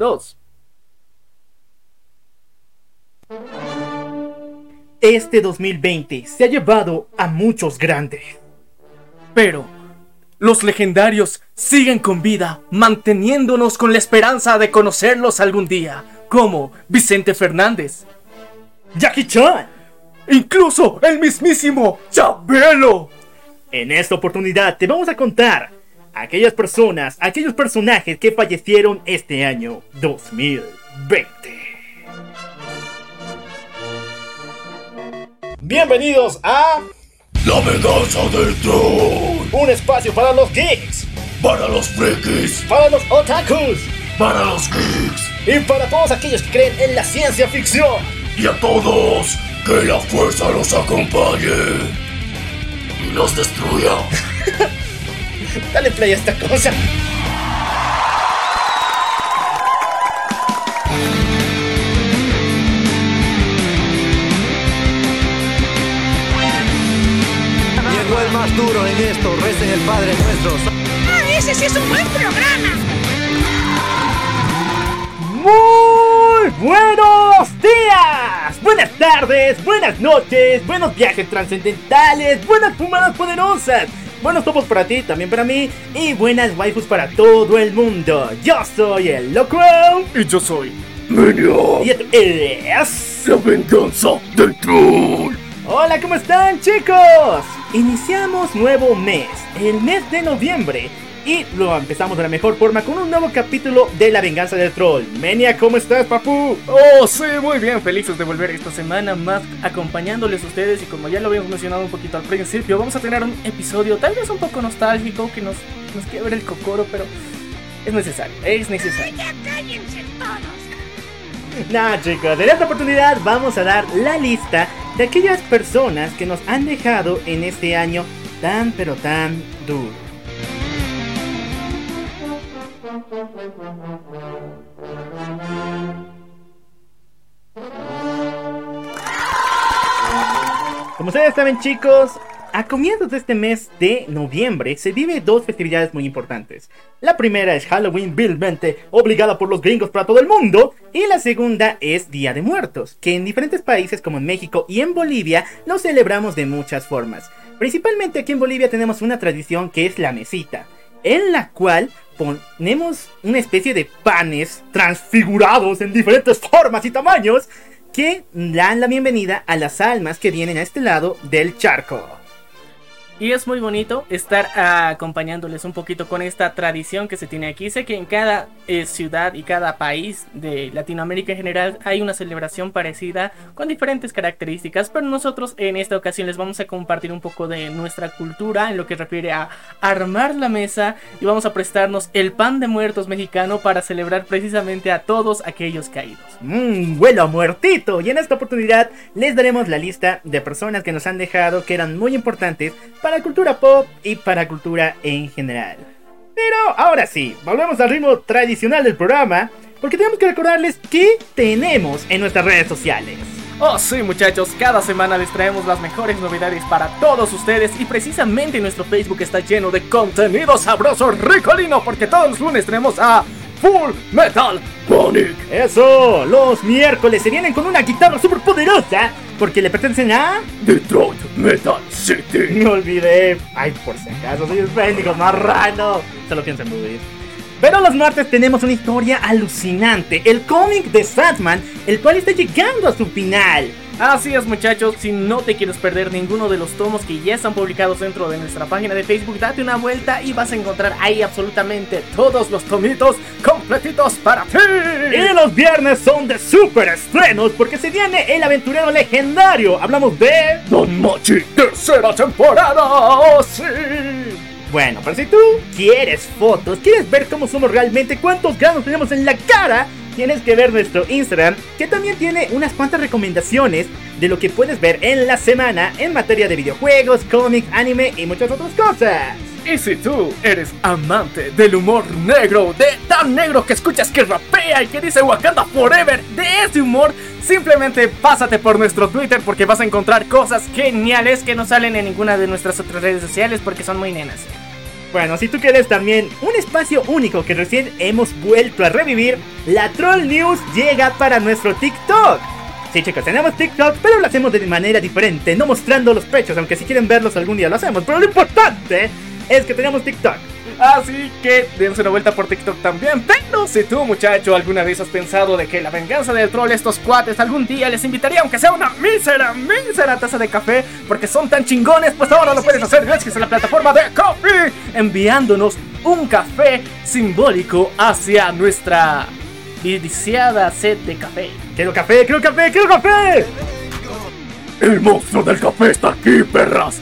2. Este 2020 se ha llevado a muchos grandes. Pero los legendarios siguen con vida, manteniéndonos con la esperanza de conocerlos algún día, como Vicente Fernández, Jackie Chan, incluso el mismísimo Chabelo. En esta oportunidad te vamos a contar aquellas personas, aquellos personajes que fallecieron este año 2020. Bienvenidos a La venganza del troll. un espacio para los geeks, Para los frikis. para los otakus Para los geeks. y para todos aquellos que creen en la ciencia ficción. Y a todos, que la fuerza los acompañe. Y los destruya. Dale play a esta cosa. Llegó el más duro en esto, recen el Padre Nuestro. ¡Ah, ese sí es un buen programa! Muy buenos días, buenas tardes, buenas noches, buenos viajes trascendentales, buenas fumadas poderosas, buenos topos para ti, también para mí, y buenas waifus para todo el mundo. Yo soy el Loco Y yo soy. Minion. y esto es... La venganza del troll. Hola, ¿cómo están chicos? Iniciamos nuevo mes, el mes de noviembre. Y lo empezamos de la mejor forma con un nuevo capítulo de La Venganza del Troll. Menia, ¿cómo estás, papu? Oh, sí, muy bien, felices de volver esta semana más acompañándoles a ustedes y como ya lo habíamos mencionado un poquito al principio, vamos a tener un episodio tal vez un poco nostálgico que nos, nos quiebra el cocoro, pero es necesario, es necesario. ¡Ya cállense todos! Nah, chicos, en esta oportunidad vamos a dar la lista de aquellas personas que nos han dejado en este año tan pero tan duro. Como ustedes saben chicos, a comienzos de este mes de noviembre se vive dos festividades muy importantes. La primera es Halloween vilmente obligada por los gringos para todo el mundo y la segunda es Día de Muertos, que en diferentes países como en México y en Bolivia lo celebramos de muchas formas. Principalmente aquí en Bolivia tenemos una tradición que es la mesita, en la cual ponemos una especie de panes transfigurados en diferentes formas y tamaños que dan la bienvenida a las almas que vienen a este lado del charco. Y es muy bonito estar acompañándoles un poquito con esta tradición que se tiene aquí. Sé que en cada eh, ciudad y cada país de Latinoamérica en general hay una celebración parecida con diferentes características, pero nosotros en esta ocasión les vamos a compartir un poco de nuestra cultura en lo que refiere a armar la mesa y vamos a prestarnos el pan de muertos mexicano para celebrar precisamente a todos aquellos caídos. Mmm, huelo muertito. Y en esta oportunidad les daremos la lista de personas que nos han dejado que eran muy importantes para cultura pop y para cultura en general. Pero ahora sí, volvemos al ritmo tradicional del programa, porque tenemos que recordarles qué tenemos en nuestras redes sociales. Oh sí muchachos, cada semana les traemos las mejores novedades para todos ustedes y precisamente nuestro Facebook está lleno de contenido sabroso, ricolino, porque todos los lunes tenemos a Full Metal Panic. Eso, los miércoles se vienen con una guitarra super poderosa, porque le pertenecen a... Detroit Metal City. Me olvidé. Ay, por si acaso, soy el pendigo marrano. Solo pienso en movies. Pero los martes tenemos una historia alucinante, el cómic de Sandman, el cual está llegando a su final. Así es muchachos, si no te quieres perder ninguno de los tomos que ya están publicados dentro de nuestra página de Facebook, date una vuelta y vas a encontrar ahí absolutamente todos los tomitos completitos para ti. Y los viernes son de super estrenos porque se viene el aventurero legendario. Hablamos de... Don Machi. Tercera temporada, oh sí. Bueno, pero si tú quieres fotos, quieres ver cómo somos realmente, cuántos granos tenemos en la cara, tienes que ver nuestro Instagram, que también tiene unas cuantas recomendaciones de lo que puedes ver en la semana en materia de videojuegos, cómics, anime y muchas otras cosas. Y si tú eres amante del humor negro, de tan negro que escuchas que rapea y que dice Wakanda Forever, de ese humor, simplemente pásate por nuestro Twitter porque vas a encontrar cosas geniales que no salen en ninguna de nuestras otras redes sociales porque son muy nenas. Bueno, si tú quieres también un espacio único que recién hemos vuelto a revivir, la Troll News llega para nuestro TikTok. Sí, chicos, tenemos TikTok, pero lo hacemos de manera diferente, no mostrando los pechos, aunque si quieren verlos algún día lo hacemos. Pero lo importante es que tenemos TikTok. Así que dense una vuelta por TikTok también. Pero si tú, muchacho, alguna vez has pensado de que la venganza del troll, estos cuates, algún día les invitaría, aunque sea una mísera, mísera taza de café, porque son tan chingones, pues ahora lo puedes hacer gracias a la plataforma de Coffee, enviándonos un café simbólico hacia nuestra viciada sed de café. Quiero café, quiero café, quiero café. El monstruo del café está aquí, perras.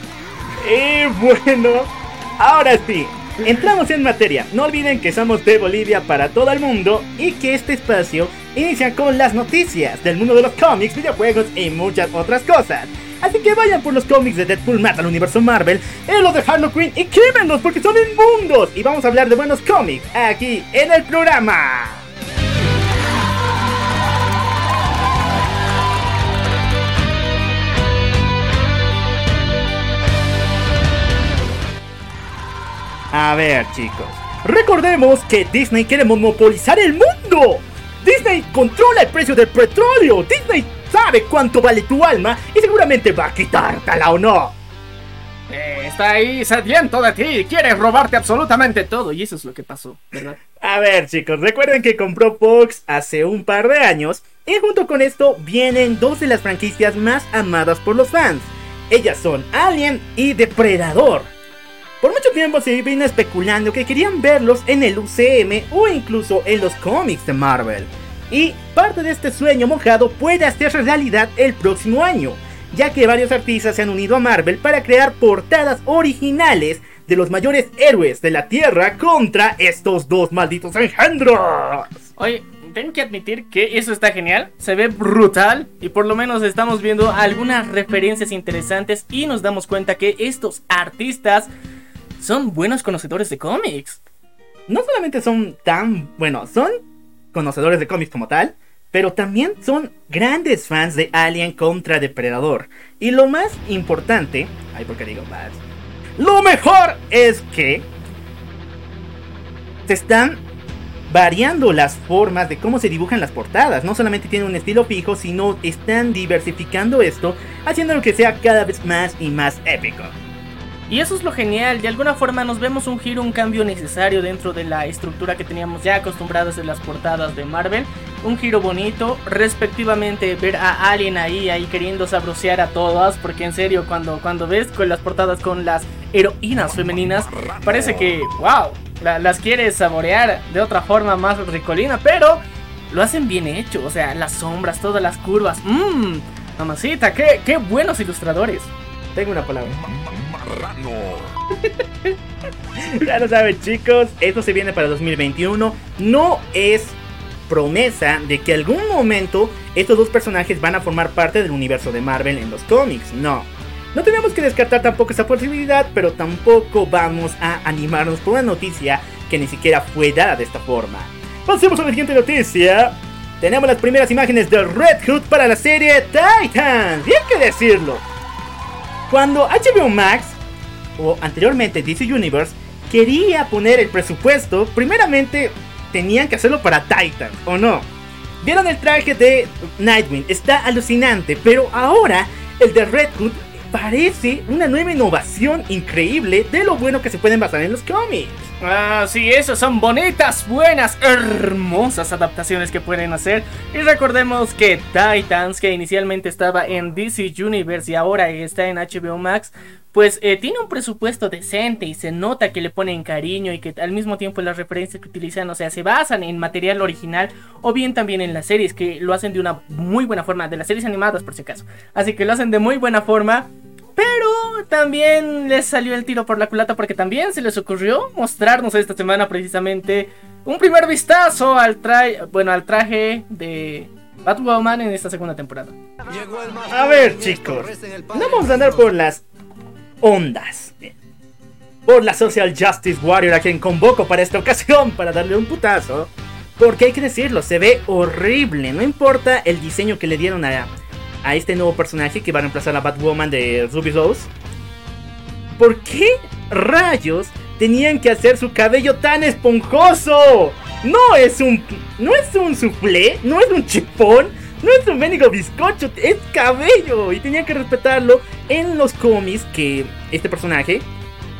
Y bueno, ahora sí, entramos en materia. No olviden que somos de Bolivia para todo el mundo y que este espacio inicia con las noticias del mundo de los cómics, videojuegos y muchas otras cosas. Así que vayan por los cómics de Deadpool Mata al universo Marvel, en los de Harley Quinn y quémenlos porque son inmundos. Y vamos a hablar de buenos cómics aquí en el programa. A ver, chicos. Recordemos que Disney quiere monopolizar el mundo. Disney controla el precio del petróleo. Disney sabe cuánto vale tu alma y seguramente va a quitártela o no. Eh, está ahí sediento de ti, quiere robarte absolutamente todo. Y eso es lo que pasó, ¿verdad? A ver, chicos, recuerden que compró Fox hace un par de años. Y junto con esto vienen dos de las franquicias más amadas por los fans. Ellas son Alien y Depredador. Por mucho tiempo se vino especulando que querían verlos en el UCM o incluso en los cómics de Marvel. Y parte de este sueño mojado puede hacerse realidad el próximo año, ya que varios artistas se han unido a Marvel para crear portadas originales de los mayores héroes de la Tierra contra estos dos malditos engendros. Oye, tengo que admitir que eso está genial, se ve brutal y por lo menos estamos viendo algunas referencias interesantes y nos damos cuenta que estos artistas son buenos conocedores de cómics. No solamente son tan, bueno, son conocedores de cómics como tal, pero también son grandes fans de Alien contra Depredador. Y lo más importante, ay, porque digo más, lo mejor es que se están variando las formas de cómo se dibujan las portadas. No solamente tienen un estilo fijo, sino están diversificando esto, haciéndolo que sea cada vez más y más épico. Y eso es lo genial, de alguna forma nos vemos un giro, un cambio necesario dentro de la estructura que teníamos ya acostumbrados en las portadas de Marvel. Un giro bonito, respectivamente ver a Alien ahí, ahí queriendo sabrosear a todas, porque en serio cuando, cuando ves con las portadas con las heroínas femeninas, parece que, wow, la- las quieres saborear de otra forma más ricolina, pero lo hacen bien hecho, o sea, las sombras, todas las curvas, mmm, mamacita, qué, qué buenos ilustradores. Tengo una palabra. Ya lo saben chicos, esto se viene para 2021. No es promesa de que algún momento estos dos personajes van a formar parte del universo de Marvel en los cómics. No. No tenemos que descartar tampoco esa posibilidad, pero tampoco vamos a animarnos por una noticia que ni siquiera fue dada de esta forma. Pasemos a la siguiente noticia. Tenemos las primeras imágenes de Red Hood para la serie Titans. Y hay que decirlo. Cuando HBO Max, o anteriormente DC Universe, quería poner el presupuesto, primeramente tenían que hacerlo para Titan, ¿o no? Vieron el traje de Nightwing, está alucinante, pero ahora el de Red Hood parece una nueva innovación increíble de lo bueno que se pueden basar en los cómics. Ah, sí, eso son bonitas, buenas, hermosas adaptaciones que pueden hacer. Y recordemos que Titans, que inicialmente estaba en DC Universe y ahora está en HBO Max, pues eh, tiene un presupuesto decente y se nota que le ponen cariño y que al mismo tiempo las referencias que utilizan, o sea, se basan en material original o bien también en las series, que lo hacen de una muy buena forma, de las series animadas por si acaso. Así que lo hacen de muy buena forma. Pero también les salió el tiro por la culata porque también se les ocurrió mostrarnos esta semana precisamente un primer vistazo al traje, bueno, al traje de Batwoman en esta segunda temporada. A ver, chicos, vamos a andar por las ondas. Por la Social Justice Warrior a quien convoco para esta ocasión para darle un putazo. Porque hay que decirlo, se ve horrible. No importa el diseño que le dieron a, a este nuevo personaje que va a reemplazar a Batwoman de Ruby Rose. ¿Por qué rayos tenían que hacer su cabello tan esponjoso. No es un no es un no es un chipón, no es un mendigo bizcocho, es cabello y tenían que respetarlo en los cómics que este personaje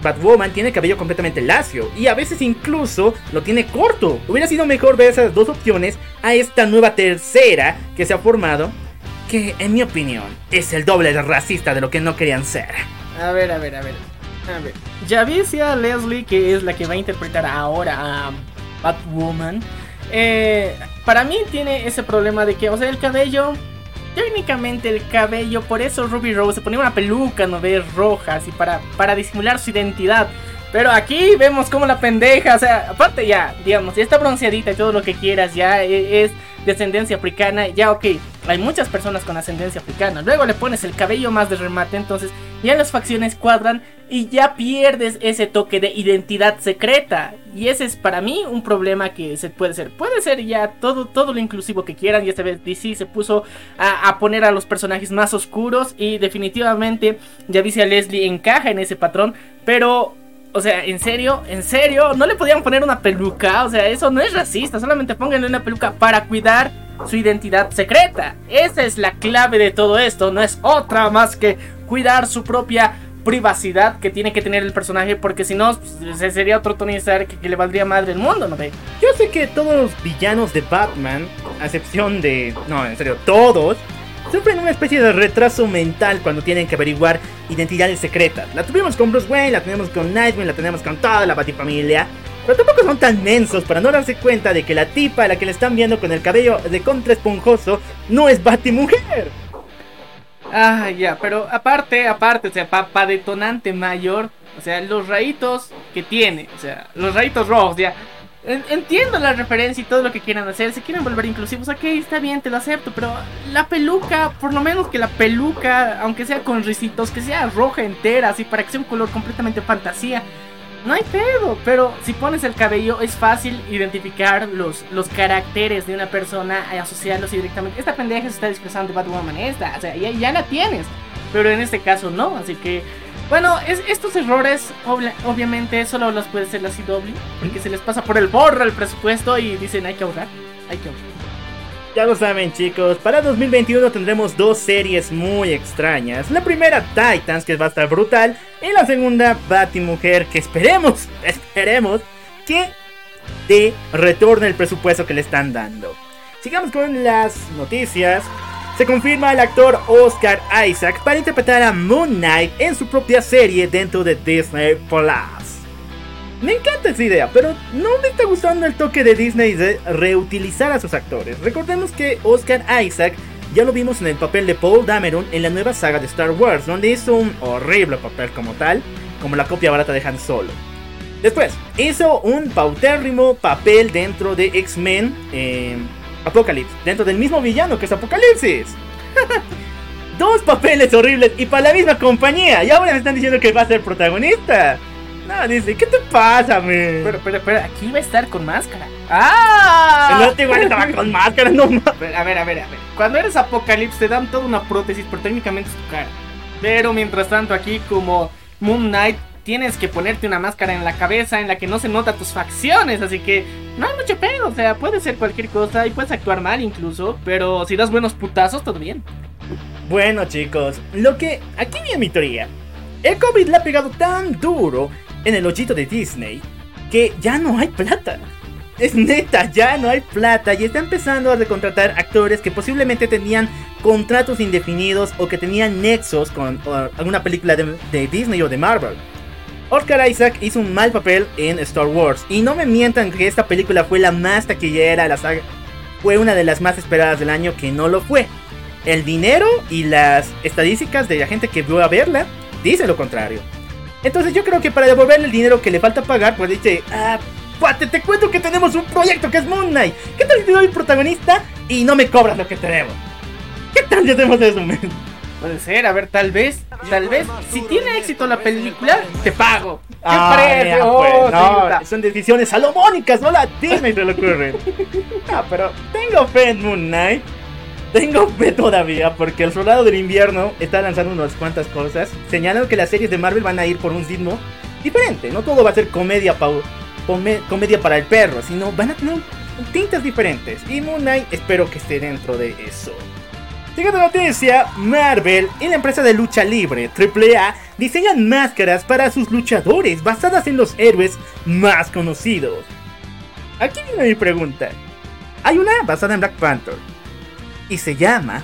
Batwoman tiene cabello completamente lacio y a veces incluso lo tiene corto. Hubiera sido mejor ver esas dos opciones a esta nueva tercera que se ha formado, que en mi opinión es el doble de racista de lo que no querían ser. A ver, a ver, a ver. A ver. Javicia Leslie, que es la que va a interpretar ahora a Batwoman, eh, para mí tiene ese problema de que, o sea, el cabello técnicamente el cabello, por eso Ruby Rose se ponía una peluca, no ves, roja, así para, para disimular su identidad. Pero aquí vemos como la pendeja, o sea, aparte ya, digamos, ya está bronceadita y todo lo que quieras, ya e, es descendencia africana, ya ok, hay muchas personas con ascendencia africana. Luego le pones el cabello más de remate, entonces ya las facciones cuadran y ya pierdes ese toque de identidad secreta. Y ese es para mí un problema que se puede ser. Puede ser ya todo, todo lo inclusivo que quieran. Y esta vez DC se puso a, a poner a los personajes más oscuros. Y definitivamente ya a Leslie encaja en ese patrón. Pero o sea, en serio, en serio, no le podían poner una peluca. O sea, eso no es racista. Solamente pónganle una peluca para cuidar su identidad secreta. Esa es la clave de todo esto. No es otra más que cuidar su propia privacidad que tiene que tener el personaje. Porque si no, pues, sería otro Tony Stark que, le valdría madre el mundo, ¿no ve? Yo sé que todos los villanos de Batman, a excepción de. No, en serio, todos sufren una especie de retraso mental cuando tienen que averiguar identidades secretas. La tuvimos con Bruce Wayne, la tenemos con Nightwing, la tenemos con toda la Batifamilia. Pero tampoco son tan mensos para no darse cuenta de que la tipa a la que le están viendo con el cabello de contra esponjoso no es Batimujer. Ah, ya, pero aparte, aparte, o sea, para detonante mayor, o sea, los rayitos que tiene, o sea, los rayitos rojos, ya, Entiendo la referencia y todo lo que quieran hacer. Si quieren volver inclusivos, ok, está bien, te lo acepto. Pero la peluca, por lo menos que la peluca, aunque sea con risitos, que sea roja entera, así para que sea un color completamente fantasía. No hay pedo, pero si pones el cabello es fácil identificar los, los caracteres de una persona y asociarlos directamente. Esta pendeja se está disfrazando de Batwoman esta, o sea, ya, ya la tienes. Pero en este caso no, así que bueno, es, estos errores obviamente solo los puede hacer la CW, porque se les pasa por el borra el presupuesto y dicen hay que ahorrar, hay que ahorrar. Ya lo saben chicos, para 2021 tendremos dos series muy extrañas. La primera Titans, que va a estar brutal, y la segunda Mujer, que esperemos, esperemos que de retorne el presupuesto que le están dando. Sigamos con las noticias. Se confirma al actor Oscar Isaac para interpretar a Moon Knight en su propia serie dentro de Disney Plus. Me encanta esa idea, pero no me está gustando el toque de Disney de reutilizar a sus actores. Recordemos que Oscar Isaac ya lo vimos en el papel de Paul Dameron en la nueva saga de Star Wars, donde hizo un horrible papel como tal, como la copia barata de Han Solo. Después, hizo un pautérrimo papel dentro de X-Men. Eh, Apocalypse, dentro del mismo villano que es Apocalipsis. Dos papeles horribles y para la misma compañía. Y ahora me están diciendo que va a ser protagonista. No, dice, ¿qué te pasa, me? Pero, pero, pero, aquí va a estar con máscara. ¡Ah! No te igual estaba con máscara, no A ver, a ver, a ver, Cuando eres Apocalipsis te dan toda una prótesis, pero técnicamente es tu cara. Pero mientras tanto, aquí como Moon Knight tienes que ponerte una máscara en la cabeza en la que no se nota tus facciones, así que no hay mucho pedo, o sea, puede ser cualquier cosa y puedes actuar mal incluso, pero si das buenos putazos, todo bien. Bueno chicos, lo que aquí viene mi teoría. El COVID le ha pegado tan duro en el hoyito de Disney que ya no hay plata. Es neta, ya no hay plata y está empezando a recontratar actores que posiblemente tenían contratos indefinidos o que tenían nexos con alguna película de Disney o de Marvel. Oscar Isaac hizo un mal papel en Star Wars. Y no me mientan que esta película fue la más taquillera la saga. Fue una de las más esperadas del año que no lo fue. El dinero y las estadísticas de la gente que vio a verla dice lo contrario. Entonces yo creo que para devolverle el dinero que le falta pagar, pues dice, ah, cuate, te cuento que tenemos un proyecto que es Moon Knight. ¿Qué tal si te doy protagonista y no me cobras lo que tenemos? ¿Qué tal si hacemos eso, men? Puede ser, a ver, tal vez, tal vez. Si tiene éxito la película, te pago. ¿Qué ah, oh, no, son decisiones salomónicas, no la Disney ocurre. no, pero tengo fe en Moon Knight. Tengo fe todavía porque el Soldado del Invierno está lanzando unas cuantas cosas. Señalan que las series de Marvel van a ir por un ritmo diferente. No todo va a ser comedia, come- comedia para el perro, sino van a tener tintas diferentes. Y Moon Knight espero que esté dentro de eso. Siguiente noticia, Marvel y la empresa de lucha libre AAA diseñan máscaras para sus luchadores basadas en los héroes más conocidos. Aquí viene mi pregunta. Hay una basada en Black Panther y se llama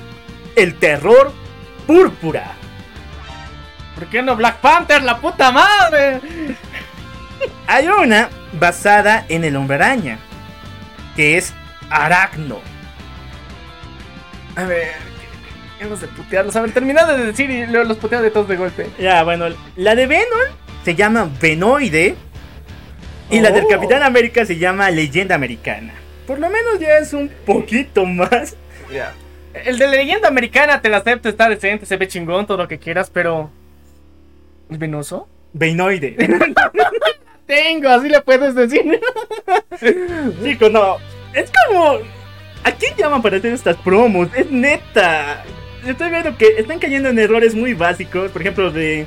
El Terror Púrpura. ¿Por qué no Black Panther, la puta madre? Hay una basada en el Hombre Araña que es Aracno. A ver, hemos de putearlos. A ver, termina de decir y luego los puteo de todos de golpe. Ya, bueno, la de Venom se llama Venoide. Y la del Oh. Capitán América se llama Leyenda Americana. Por lo menos ya es un poquito más. El de leyenda americana te la acepto, está decente, se ve chingón, todo lo que quieras, pero. ¿El venoso? Venoide. Tengo, así le puedes decir. Chico, no. Es como. ¿A quién llaman para hacer estas promos? Es neta. Estoy viendo que están cayendo en errores muy básicos. Por ejemplo, de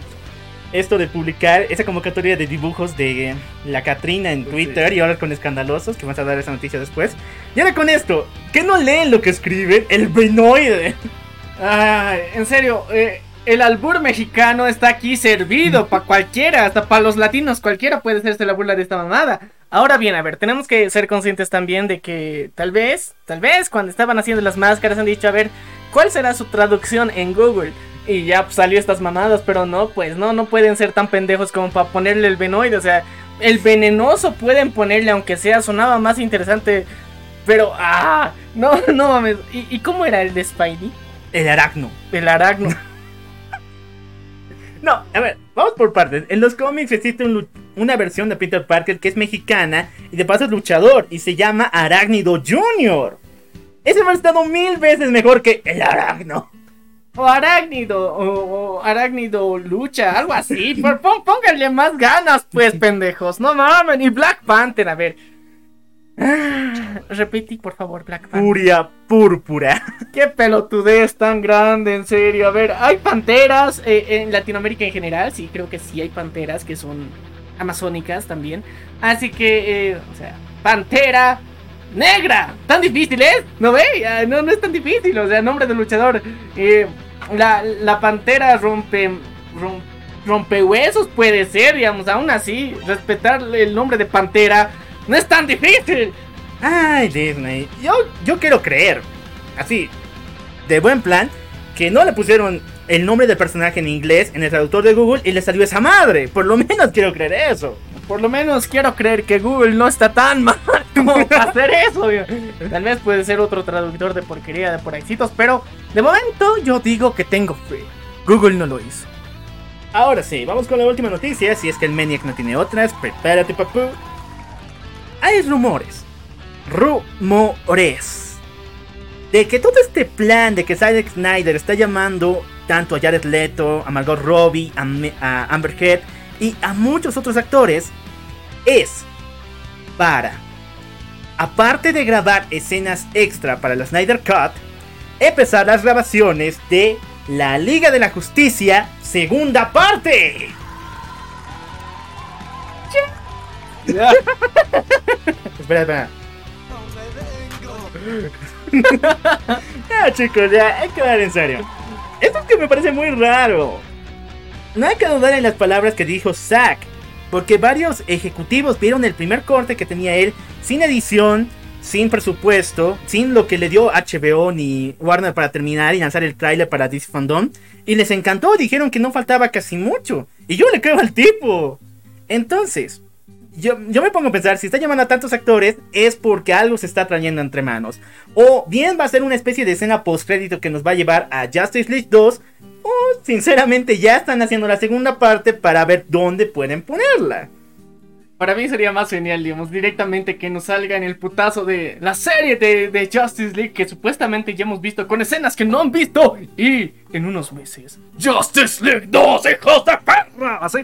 esto de publicar esa convocatoria de dibujos de la Catrina en Twitter y ahora con escandalosos, que vamos a dar esa noticia después. Y ahora con esto, ¿qué no leen lo que escriben? El venoide. Ay, en serio, eh, el albur mexicano está aquí servido para cualquiera, hasta para los latinos, cualquiera puede hacerse la burla de esta mamada. Ahora bien, a ver, tenemos que ser conscientes también de que tal vez, tal vez cuando estaban haciendo las máscaras han dicho, a ver, ¿cuál será su traducción en Google? Y ya pues, salió estas mamadas, pero no, pues no, no pueden ser tan pendejos como para ponerle el venoide, o sea, el venenoso pueden ponerle, aunque sea, sonaba más interesante, pero, ah, no, no mames, ¿y, y cómo era el de Spidey? El aracno. El aracno. No, a ver, vamos por partes. En los cómics existe un una versión de Peter Parker que es mexicana y de paso es luchador y se llama Arácnido Jr. Ese ha estado mil veces mejor que el Aracno. O arácnido, o, o arácnido lucha, algo así. Por, pon- pónganle más ganas, pues, pendejos. No mames, y Black Panther, a ver. Ah, Repetí, por favor, Black Panther. Furia púrpura. Qué pelotudez tan grande, en serio. A ver, hay panteras eh, en Latinoamérica en general. Sí, creo que sí hay panteras que son amazónicas también. Así que, eh, o sea, pantera negra. ¿Tan difícil es? ¿No ve? No, no es tan difícil. O sea, nombre del luchador. Eh, la, la pantera rompe, rom- rompehuesos puede ser, digamos. Aún así, respetar el nombre de pantera no es tan difícil. Ay, Disney. Yo, yo quiero creer, así, de buen plan, que no le pusieron el nombre del personaje en inglés en el traductor de Google y le salió esa madre. Por lo menos quiero creer eso. Por lo menos quiero creer que Google no está tan mal como hacer eso. Tal vez puede ser otro traductor de porquería de por éxitos, pero de momento yo digo que tengo fe. Google no lo hizo. Ahora sí, vamos con la última noticia. Si es que el Maniac no tiene otras, prepárate, papú. Hay rumores, rumores, de que todo este plan de que Zack Snyder está llamando tanto a Jared Leto, a Margot Robbie, a, a Amber Heard y a muchos otros actores es para, aparte de grabar escenas extra para la Snyder Cut, empezar las grabaciones de la Liga de la Justicia, segunda parte. Espera, espera. ya, chicos, ya, hay que hablar en serio. Esto es que me parece muy raro. No hay que dudar en las palabras que dijo Zack, porque varios ejecutivos vieron el primer corte que tenía él sin edición, sin presupuesto, sin lo que le dio HBO ni Warner para terminar y lanzar el tráiler para DC Fandom, y les encantó, dijeron que no faltaba casi mucho, y yo le creo al tipo. Entonces, yo, yo me pongo a pensar, si está llamando a tantos actores es porque algo se está trayendo entre manos. O bien va a ser una especie de escena post-crédito que nos va a llevar a Justice League 2. O sinceramente ya están haciendo la segunda parte para ver dónde pueden ponerla. Para mí sería más genial, digamos, directamente que nos salga en el putazo de la serie de, de Justice League que supuestamente ya hemos visto con escenas que no han visto. Y en unos meses, Justice League 2, hijos de perra. Así.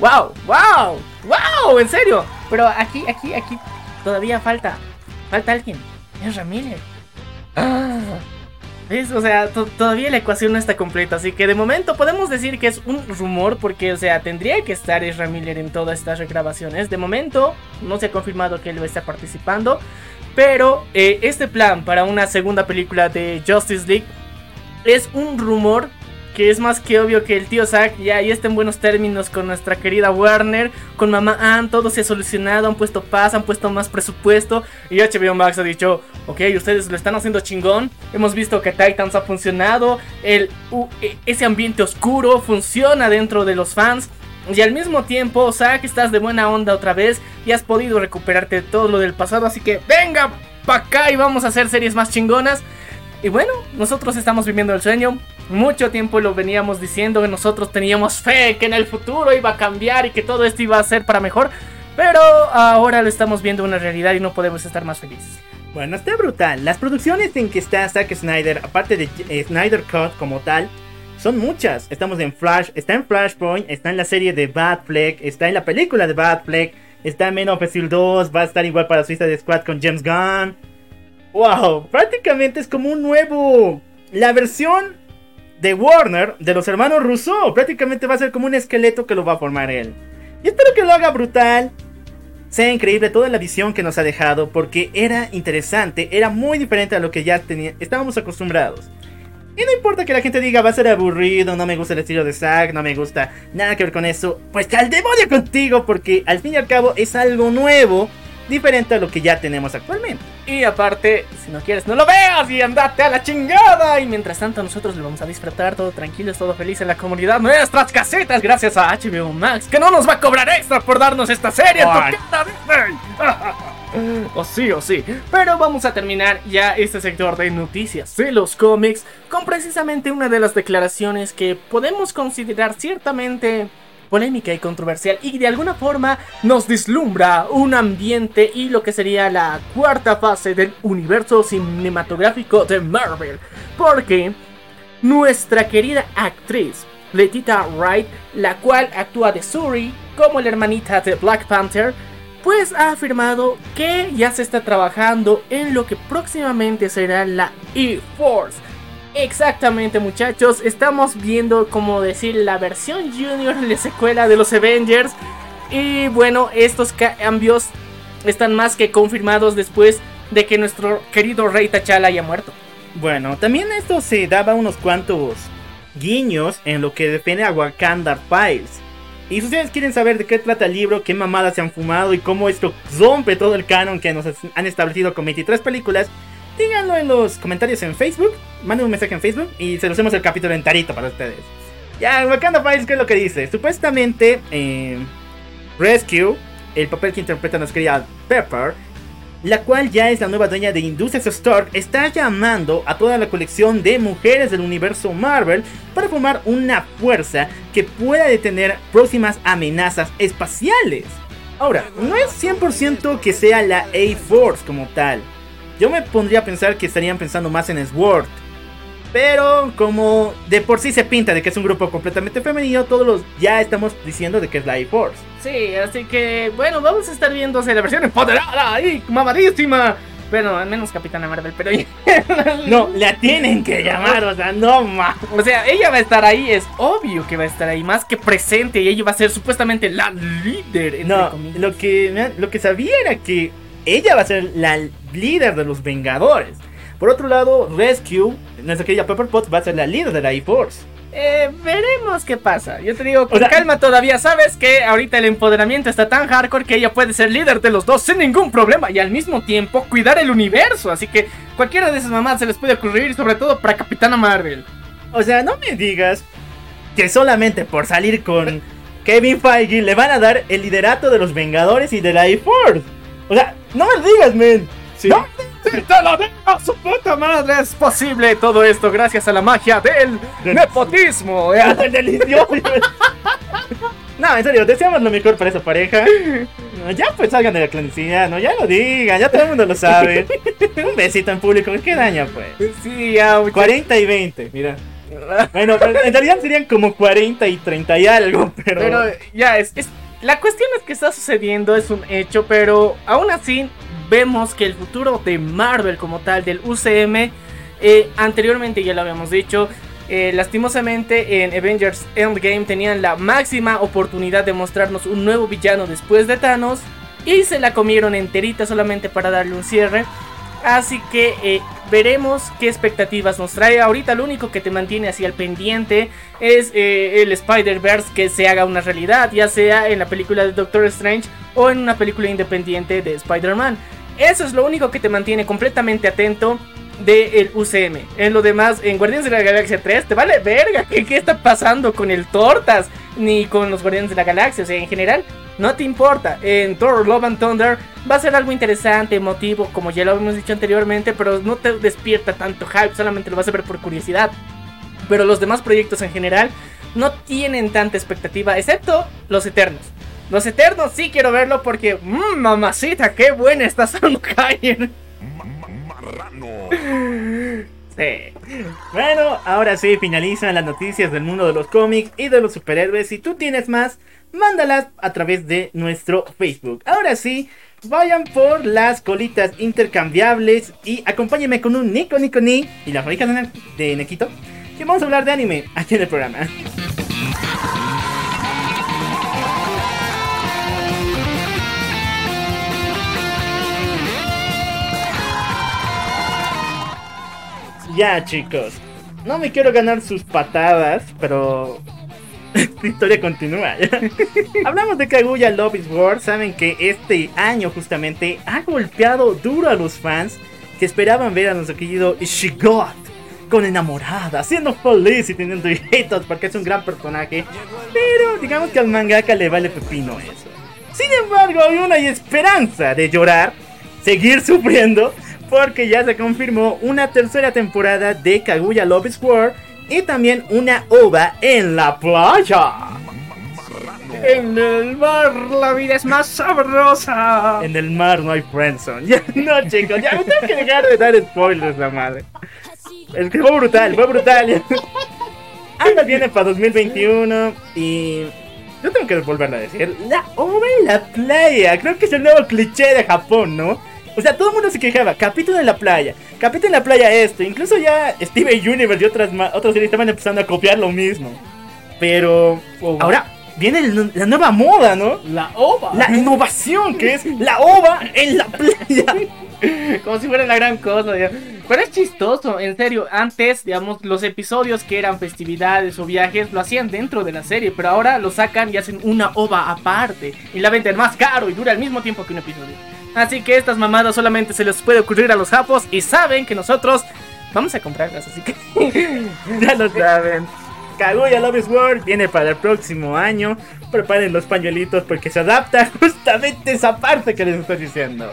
Wow, wow, wow, en serio. Pero aquí, aquí, aquí todavía falta, falta alguien. Es Ramírez. Ah, Es, o sea, to- todavía la ecuación no está completa, así que de momento podemos decir que es un rumor porque, o sea, tendría que estar Ezra Miller en todas estas regrabaciones. De momento no se ha confirmado que él estar participando, pero eh, este plan para una segunda película de Justice League es un rumor que es más que obvio que el tío Zack ya, ya está en buenos términos con nuestra querida Warner, con mamá Ann, todo se ha solucionado, han puesto paz, han puesto más presupuesto y HBO Max ha dicho, ok, ustedes lo están haciendo chingón, hemos visto que Titans ha funcionado, el, e- ese ambiente oscuro funciona dentro de los fans. Y al mismo tiempo, Zack, estás de buena onda otra vez y has podido recuperarte de todo lo del pasado. Así que venga pa' acá y vamos a hacer series más chingonas. Y bueno, nosotros estamos viviendo el sueño. Mucho tiempo lo veníamos diciendo que nosotros teníamos fe que en el futuro iba a cambiar y que todo esto iba a ser para mejor. Pero ahora lo estamos viendo una realidad y no podemos estar más felices. Bueno, está brutal. Las producciones en que está Zack Snyder, aparte de eh, Snyder Cut como tal, son muchas. Estamos en Flash, está en Flashpoint, está en la serie de Bad Fleck, está en la película de Bad Fleck, está en Men of Steel 2, va a estar igual para Suicide Squad con James Gunn. Wow, prácticamente es como un nuevo. La versión de Warner de los hermanos Russo. Prácticamente va a ser como un esqueleto que lo va a formar él. Y espero que lo haga brutal sea increíble toda la visión que nos ha dejado porque era interesante, era muy diferente a lo que ya tenía, estábamos acostumbrados. Y no importa que la gente diga va a ser aburrido, no me gusta el estilo de Zack, no me gusta nada que ver con eso, pues al demonio contigo porque al fin y al cabo es algo nuevo, diferente a lo que ya tenemos actualmente. Y aparte, si no quieres, no lo veas y andate a la chingada. Y mientras tanto, nosotros lo vamos a disfrutar todo tranquilos, todo feliz en la comunidad. Nuestras casetas, gracias a HBO Max, que no nos va a cobrar extra por darnos esta serie. O sí, o sí. Pero vamos a terminar ya este sector de noticias de los cómics con precisamente una de las declaraciones que podemos considerar ciertamente polémica y controversial y de alguna forma nos vislumbra un ambiente y lo que sería la cuarta fase del universo cinematográfico de Marvel. Porque nuestra querida actriz Letita Wright, la cual actúa de Suri como la hermanita de Black Panther, pues ha afirmado que ya se está trabajando en lo que próximamente será la E-Force. Exactamente muchachos, estamos viendo como decir la versión junior, la secuela de los Avengers. Y bueno, estos cambios están más que confirmados después de que nuestro querido Rey T'Challa haya muerto. Bueno, también esto se daba unos cuantos guiños en lo que depende a Wakanda Files. Y si ustedes quieren saber de qué trata el libro, qué mamadas se han fumado y cómo esto rompe todo el canon que nos han establecido con 23 películas, díganlo en los comentarios en Facebook, manden un mensaje en Facebook y se los hacemos el capítulo enterito para ustedes. Ya, Wakanda Files, ¿qué es lo que dice? Supuestamente, eh, Rescue, el papel que interpreta nuestra querida Pepper, la cual ya es la nueva dueña de Industrias Stark, está llamando a toda la colección de mujeres del universo Marvel para formar una fuerza que pueda detener próximas amenazas espaciales. Ahora, no es 100% que sea la A-Force como tal. Yo me pondría a pensar que estarían pensando más en SWORD. Pero como de por sí se pinta de que es un grupo completamente femenino, todos los ya estamos diciendo de que es la A-Force. Sí, así que bueno, vamos a estar viendo la versión empoderada y mamadísima. Bueno, al menos Capitana Marvel, pero No, la tienen que llamar, o sea, no más. O sea, ella va a estar ahí, es obvio que va a estar ahí, más que presente, y ella va a ser supuestamente la líder. entre No, comillas. lo que, lo que sabía era que ella va a ser la líder de los Vengadores. Por otro lado, Rescue, nuestra querida Pepper Potts, va a ser la líder de la E-Force. Eh, veremos qué pasa. Yo te digo, con O sea- calma todavía. Sabes que ahorita el empoderamiento está tan hardcore que ella puede ser líder de los dos sin ningún problema y al mismo tiempo cuidar el universo. Así que cualquiera de esas mamás se les puede ocurrir, sobre todo para Capitana Marvel. O sea, no me digas que solamente por salir con Kevin Feige le van a dar el liderato de los Vengadores y de la E-Force. O sea, no me digas, men. No, ¡Sí, te lo digo, su puta madre! Es posible todo esto gracias a la magia del nepotismo. eh. el delicioso. No, en serio, deseamos lo mejor para esa pareja. No, ya pues salgan de la clandestinidad, no, ya lo digan, ya todo el mundo lo sabe. Un besito en público, ¿qué daña pues? Sí, ya, muchachos. 40 y 20, mira. Bueno, pero en realidad serían como 40 y 30 y algo, pero... Pero ya, es, es- la cuestión es que está sucediendo, es un hecho, pero aún así vemos que el futuro de Marvel como tal, del UCM, Eh, anteriormente ya lo habíamos dicho, eh, lastimosamente en Avengers Endgame tenían la máxima oportunidad de mostrarnos un nuevo villano después de Thanos y se la comieron enterita solamente para darle un cierre. Así que eh, veremos qué expectativas nos trae. Ahorita lo único que te mantiene así al pendiente es eh, el Spider-Verse que se haga una realidad, ya sea en la película de Doctor Strange o en una película independiente de Spider-Man. Eso es lo único que te mantiene completamente atento del UCM. En lo demás, en Guardianes de la Galaxia 3, te vale verga. ¿Qué, qué está pasando con el Tortas? Ni con los Guardianes de la Galaxia. O sea, en general, no te importa. En Thor Love and Thunder va a ser algo interesante, emotivo, como ya lo hemos dicho anteriormente, pero no te despierta tanto hype, solamente lo vas a ver por curiosidad. Pero los demás proyectos en general no tienen tanta expectativa, excepto los Eternos. Los Eternos sí quiero verlo porque, mmm, mamacita, qué buena está Salma Hayek. Bueno, ahora sí finalizan las noticias del mundo de los cómics y de los superhéroes. Si tú tienes más, mándalas a través de nuestro Facebook. Ahora sí, vayan por las colitas intercambiables y acompáñenme con un Nico Nico Ni y las de, de Nequito. Que vamos a hablar de anime aquí en el programa. Ya chicos, no me quiero ganar sus patadas, pero la historia continúa. Hablamos de Kaguya Love is War. Saben que este año justamente ha golpeado duro a los fans que esperaban ver a nuestro querido Ishigot con enamorada, siendo feliz y teniendo hijitos porque es un gran personaje. Pero digamos que al mangaka le vale pepino eso. Sin embargo, hay una esperanza de llorar, seguir sufriendo, porque ya se confirmó una tercera temporada de Kaguya Love War y también una ova en la playa. En el mar la vida es más sabrosa. En el mar no hay friendzone. Ya, no, chicos, ya me tengo que dejar de dar spoilers, la madre. Es que fue brutal, fue brutal. Anda viene para 2021 y yo tengo que volverlo a decir. La ova en la playa. Creo que es el nuevo cliché de Japón, ¿no? O sea, todo el mundo se quejaba. Capítulo en la playa. Capítulo en la playa esto. Incluso ya Steven Universe y otras, otras series estaban empezando a copiar lo mismo. Pero ahora viene el- la nueva moda, ¿no? La ova. La innovación que es la ova en la playa. Como si fuera la gran cosa. Pero es chistoso, en serio. Antes, digamos, los episodios que eran festividades o viajes lo hacían dentro de la serie. Pero ahora lo sacan y hacen una ova aparte. Y la venden más caro y dura al mismo tiempo que un episodio. Así que estas mamadas solamente se les puede ocurrir a los japos. Y saben que nosotros vamos a comprarlas. Así que. ya lo saben. Kaguya Love is War viene para el próximo año. Preparen los pañuelitos porque se adapta justamente esa parte que les estoy diciendo.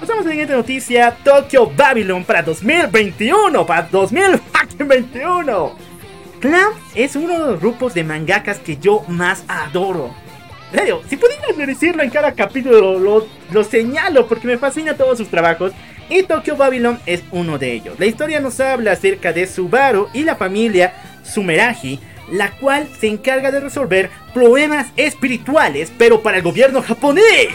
Pasamos a la siguiente noticia. Tokyo Babylon para 2021. Para 2021. Clamp es uno de los grupos de mangakas que yo más adoro. Si pudieras decirlo en cada capítulo, lo, lo señalo porque me fascina todos sus trabajos. Y Tokyo Babylon es uno de ellos. La historia nos habla acerca de Subaru y la familia Sumeragi, la cual se encarga de resolver problemas espirituales, pero para el gobierno japonés.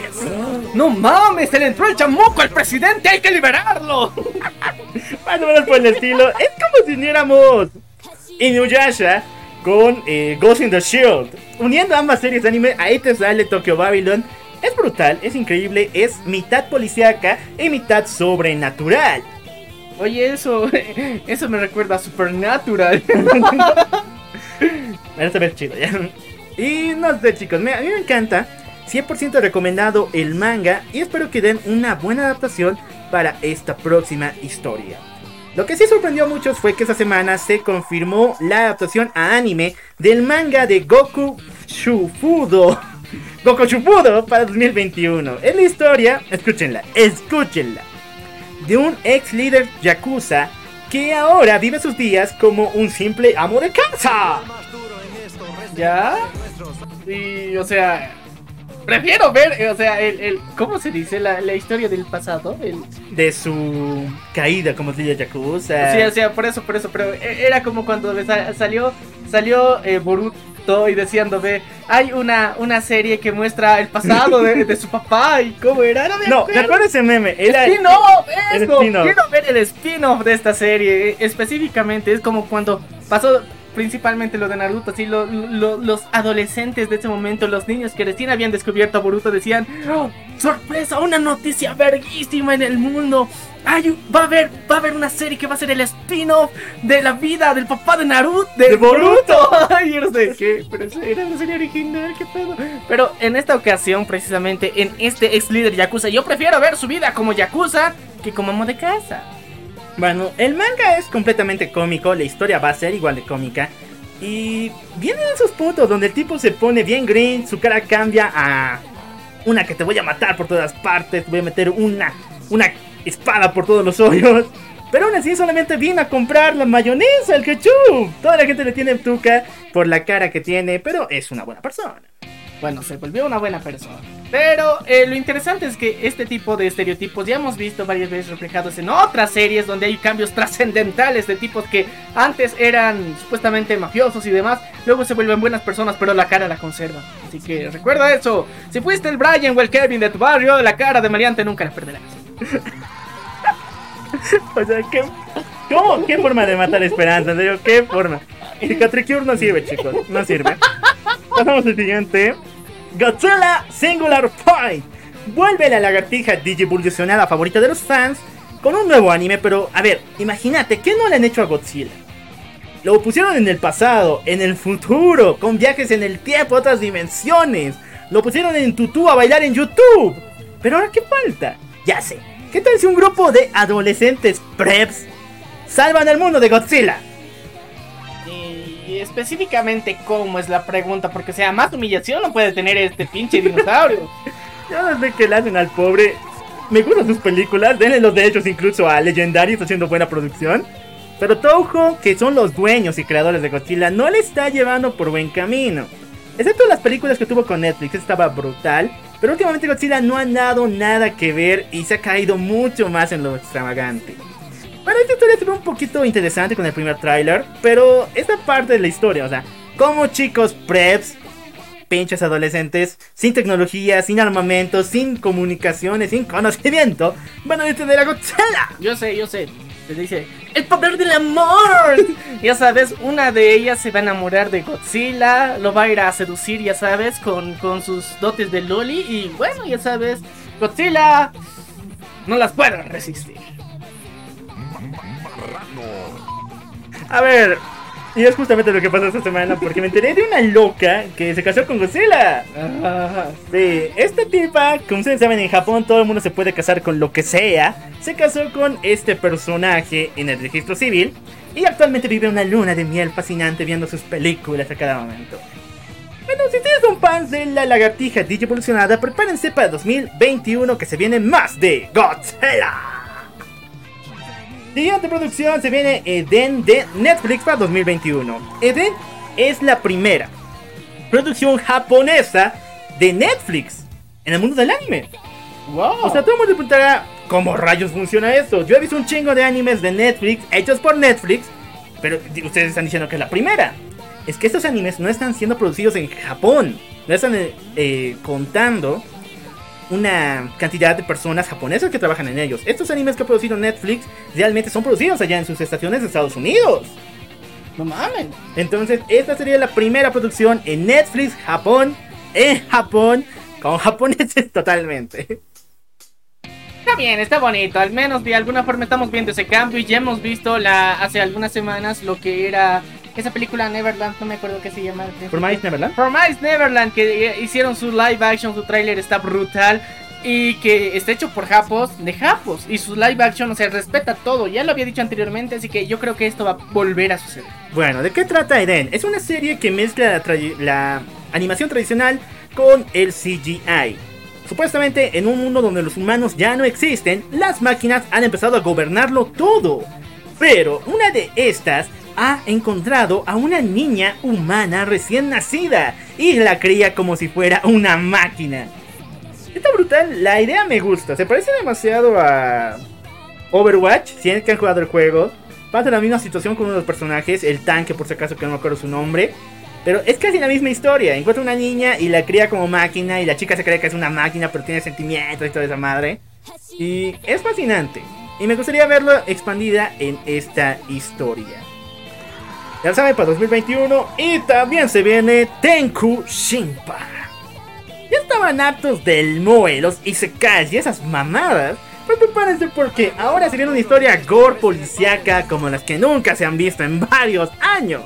¡No mames! ¡Se le entró el chamuco al presidente! ¡Hay que liberarlo! Más o menos por el estilo. Es como si uniéramos Inuyasha con eh, Ghost in the Shield. Uniendo ambas series de anime, ahí te sale Tokyo Babylon. Es brutal, es increíble, es mitad policíaca y mitad sobrenatural. Oye, eso. Eso me recuerda a Supernatural. Hace ver chido ya. Y no sé chicos, me- a mí me encanta. 100% recomendado el manga y espero que den una buena adaptación para esta próxima historia. Lo que sí sorprendió a muchos fue que esta semana se confirmó la adaptación a anime del manga de Goku Shufudo. Goku Shufudo para 2021. Es la historia, escúchenla, escúchenla, de un ex líder yakuza que ahora vive sus días como un simple amo de casa. ¿Ya? Y, o sea. Prefiero ver, eh, o sea, el. el ¿Cómo se dice? La, la historia del pasado. El, de su caída como líder yakuza. Sí, o sea, por eso, por eso, pero e- era como cuando sa- salió, salió eh, Boruto, deseando ver. Hay una, una serie que muestra el pasado de, de su papá y cómo era. No, me No, acuerdo. ¿te acuerdas ese meme? Era Spin-off, el eso. spin-off. Quiero ver el spin-off de esta serie. Específicamente es como cuando pasó principalmente lo de Naruto, así lo- lo- los adolescentes de ese momento, los niños que recién habían descubierto a Boruto decían, "Oh, sorpresa, una noticia verguísima en el mundo. Ay, va a haber, va a haber una serie que va a ser el spin-off de la vida del papá de Naruto, de, De Boruto. Ay, no sé qué, pero era la serie original, qué pedo. Pero en esta ocasión, precisamente, en este ex líder Yakuza, yo prefiero ver su vida como Yakuza que como amo de casa. Bueno, el manga es completamente cómico, la historia va a ser igual de cómica. Y vienen esos puntos donde el tipo se pone bien green, su cara cambia a una que te voy a matar por todas partes, te voy a meter una, una espada por todos los hoyos. Pero aún así solamente viene a comprar la mayonesa, el ketchup. Toda la gente le tiene tuca por la cara que tiene, pero es una buena persona. Bueno, se volvió una buena persona. Pero eh, lo interesante es que este tipo de estereotipos ya hemos visto varias veces reflejados en otras series donde hay cambios trascendentales de tipos que antes eran supuestamente mafiosos y demás, luego se vuelven buenas personas pero la cara la conservan. Así que recuerda eso, si fuiste el Brian o el Kevin de tu barrio, la cara de Mariante nunca la perderás. O sea, ¿qué, cómo, ¿qué forma de matar esperanza? En serio, ¿qué forma? Cicatricure no sirve, chicos, no sirve. Pasamos al siguiente. Godzilla Singular Point. Vuelve la lagartija digivolucionada favorita de los fans con un nuevo anime, pero a ver, imagínate, ¿qué no le han hecho a Godzilla? Lo pusieron en el pasado, en el futuro, con viajes en el tiempo, otras dimensiones. Lo pusieron en tutú a bailar en YouTube. Pero ahora, ¿qué falta? Ya sé. ¿Qué tal si un grupo de adolescentes preps salvan el mundo de Godzilla? Específicamente cómo es la pregunta, porque sea, más humillación no puede tener este pinche dinosaurio. Yo sé qué le hacen al pobre. Me gustan sus películas, denle los derechos incluso a Legendary, está haciendo buena producción. Pero Toho, que son los dueños y creadores de Godzilla, no le está llevando por buen camino. Excepto las películas que tuvo con Netflix, estaba brutal. Pero últimamente Godzilla no ha dado nada que ver y se ha caído mucho más en lo extravagante. Bueno, esta historia se ve un poquito interesante con el primer tráiler, pero esta parte de la historia, o sea, como chicos preps, pinches adolescentes, sin tecnología, sin armamento, sin comunicaciones, sin conocimiento, van a detener a Godzilla. Yo sé, yo sé. Te dice, el poder del amor. ya sabes, una de ellas se va a enamorar de Godzilla, lo va a ir a seducir, ya sabes, con, con sus dotes de Loli. Y bueno, ya sabes, Godzilla no las puede resistir. A ver, y es justamente lo que pasó esta semana, porque me enteré de una loca que se casó con Godzilla. Ah, Sí, esta tipa, como ustedes saben, en Japón todo el mundo se puede casar con lo que sea. Se casó con este personaje en el registro civil y actualmente vive una luna de miel fascinante viendo sus películas a cada momento. Bueno, si ustedes son fans de la lagartija digievolucionada, prepárense para 2021 que se viene más de Godzilla. Siguiente producción se viene Eden de Netflix para 2021. Eden es la primera producción japonesa de Netflix en el mundo del anime. wow. O sea, todo el mundo preguntará cómo rayos funciona esto. Yo he visto un chingo de animes de Netflix hechos por Netflix, pero ustedes están diciendo que es la primera. Es que estos animes no están siendo producidos en Japón, no están eh, eh, contando una cantidad de personas japonesas que trabajan en ellos. Estos animes que ha producido Netflix realmente son producidos allá en sus estaciones de Estados Unidos. no mames. Entonces, esta sería la primera producción en Netflix, Japón, en Japón, con japoneses totalmente. Está bien, está bonito. Al menos de alguna forma estamos viendo ese cambio y ya hemos visto la hace algunas semanas lo que era esa película Neverland, no me acuerdo qué se llama. Promise Neverland. Promise Neverland, que eh, hicieron su live action, su tráiler está brutal. Y que está hecho por japos, de japos. Y su live action, o sea, respeta todo. Ya lo había dicho anteriormente, así que yo creo que esto va a volver a suceder. Bueno, ¿de qué trata Eden? Es una serie que mezcla la, animación tradicional con el CGI. Supuestamente en un mundo donde los humanos ya no existen, las máquinas han empezado a gobernarlo todo. Pero una de estas ha encontrado a una niña humana recién nacida y la cría como si fuera una máquina. Está brutal, la idea me gusta, se parece demasiado a Overwatch, si es que han jugado el juego. Pasa la misma situación con uno de los personajes, el tanque por si acaso que no me acuerdo su nombre. Pero es casi la misma historia. Encuentra una niña y la cría como máquina y la chica se cree que es una máquina pero tiene sentimientos y toda esa madre. Y es fascinante. Y me gustaría verlo expandida en esta historia. Ya saben, para 2021. Y también se viene Tenku Shinpa. Ya estaban hartos del Moe, los Isekais y esas mamadas. Pues prepárense porque ahora se viene una historia gore policíaca como las que nunca se han visto en varios años.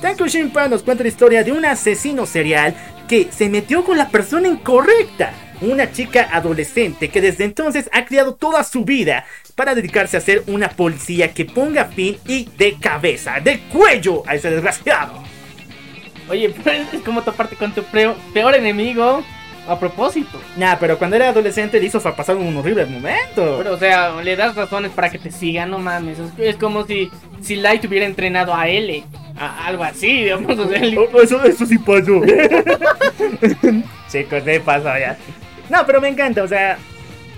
Tenku Shinpa nos cuenta la historia de un asesino serial que se metió con la persona incorrecta. Una chica adolescente que desde entonces ha criado toda su vida para dedicarse a ser una policía que ponga fin y de cabeza, de cuello a ese desgraciado. Oye, pues, es como toparte con tu peor enemigo a propósito. Nah, pero cuando era adolescente le hizo pasar un horrible momento. Pero, o sea, le das razones para que te siga, no mames. Es, como si, si Light hubiera entrenado a L. a- algo así, digamos. o sea, el- Oh, eso, eso sí pasó. Chicos, ¿qué pasó ya? No, pero me encanta, o sea.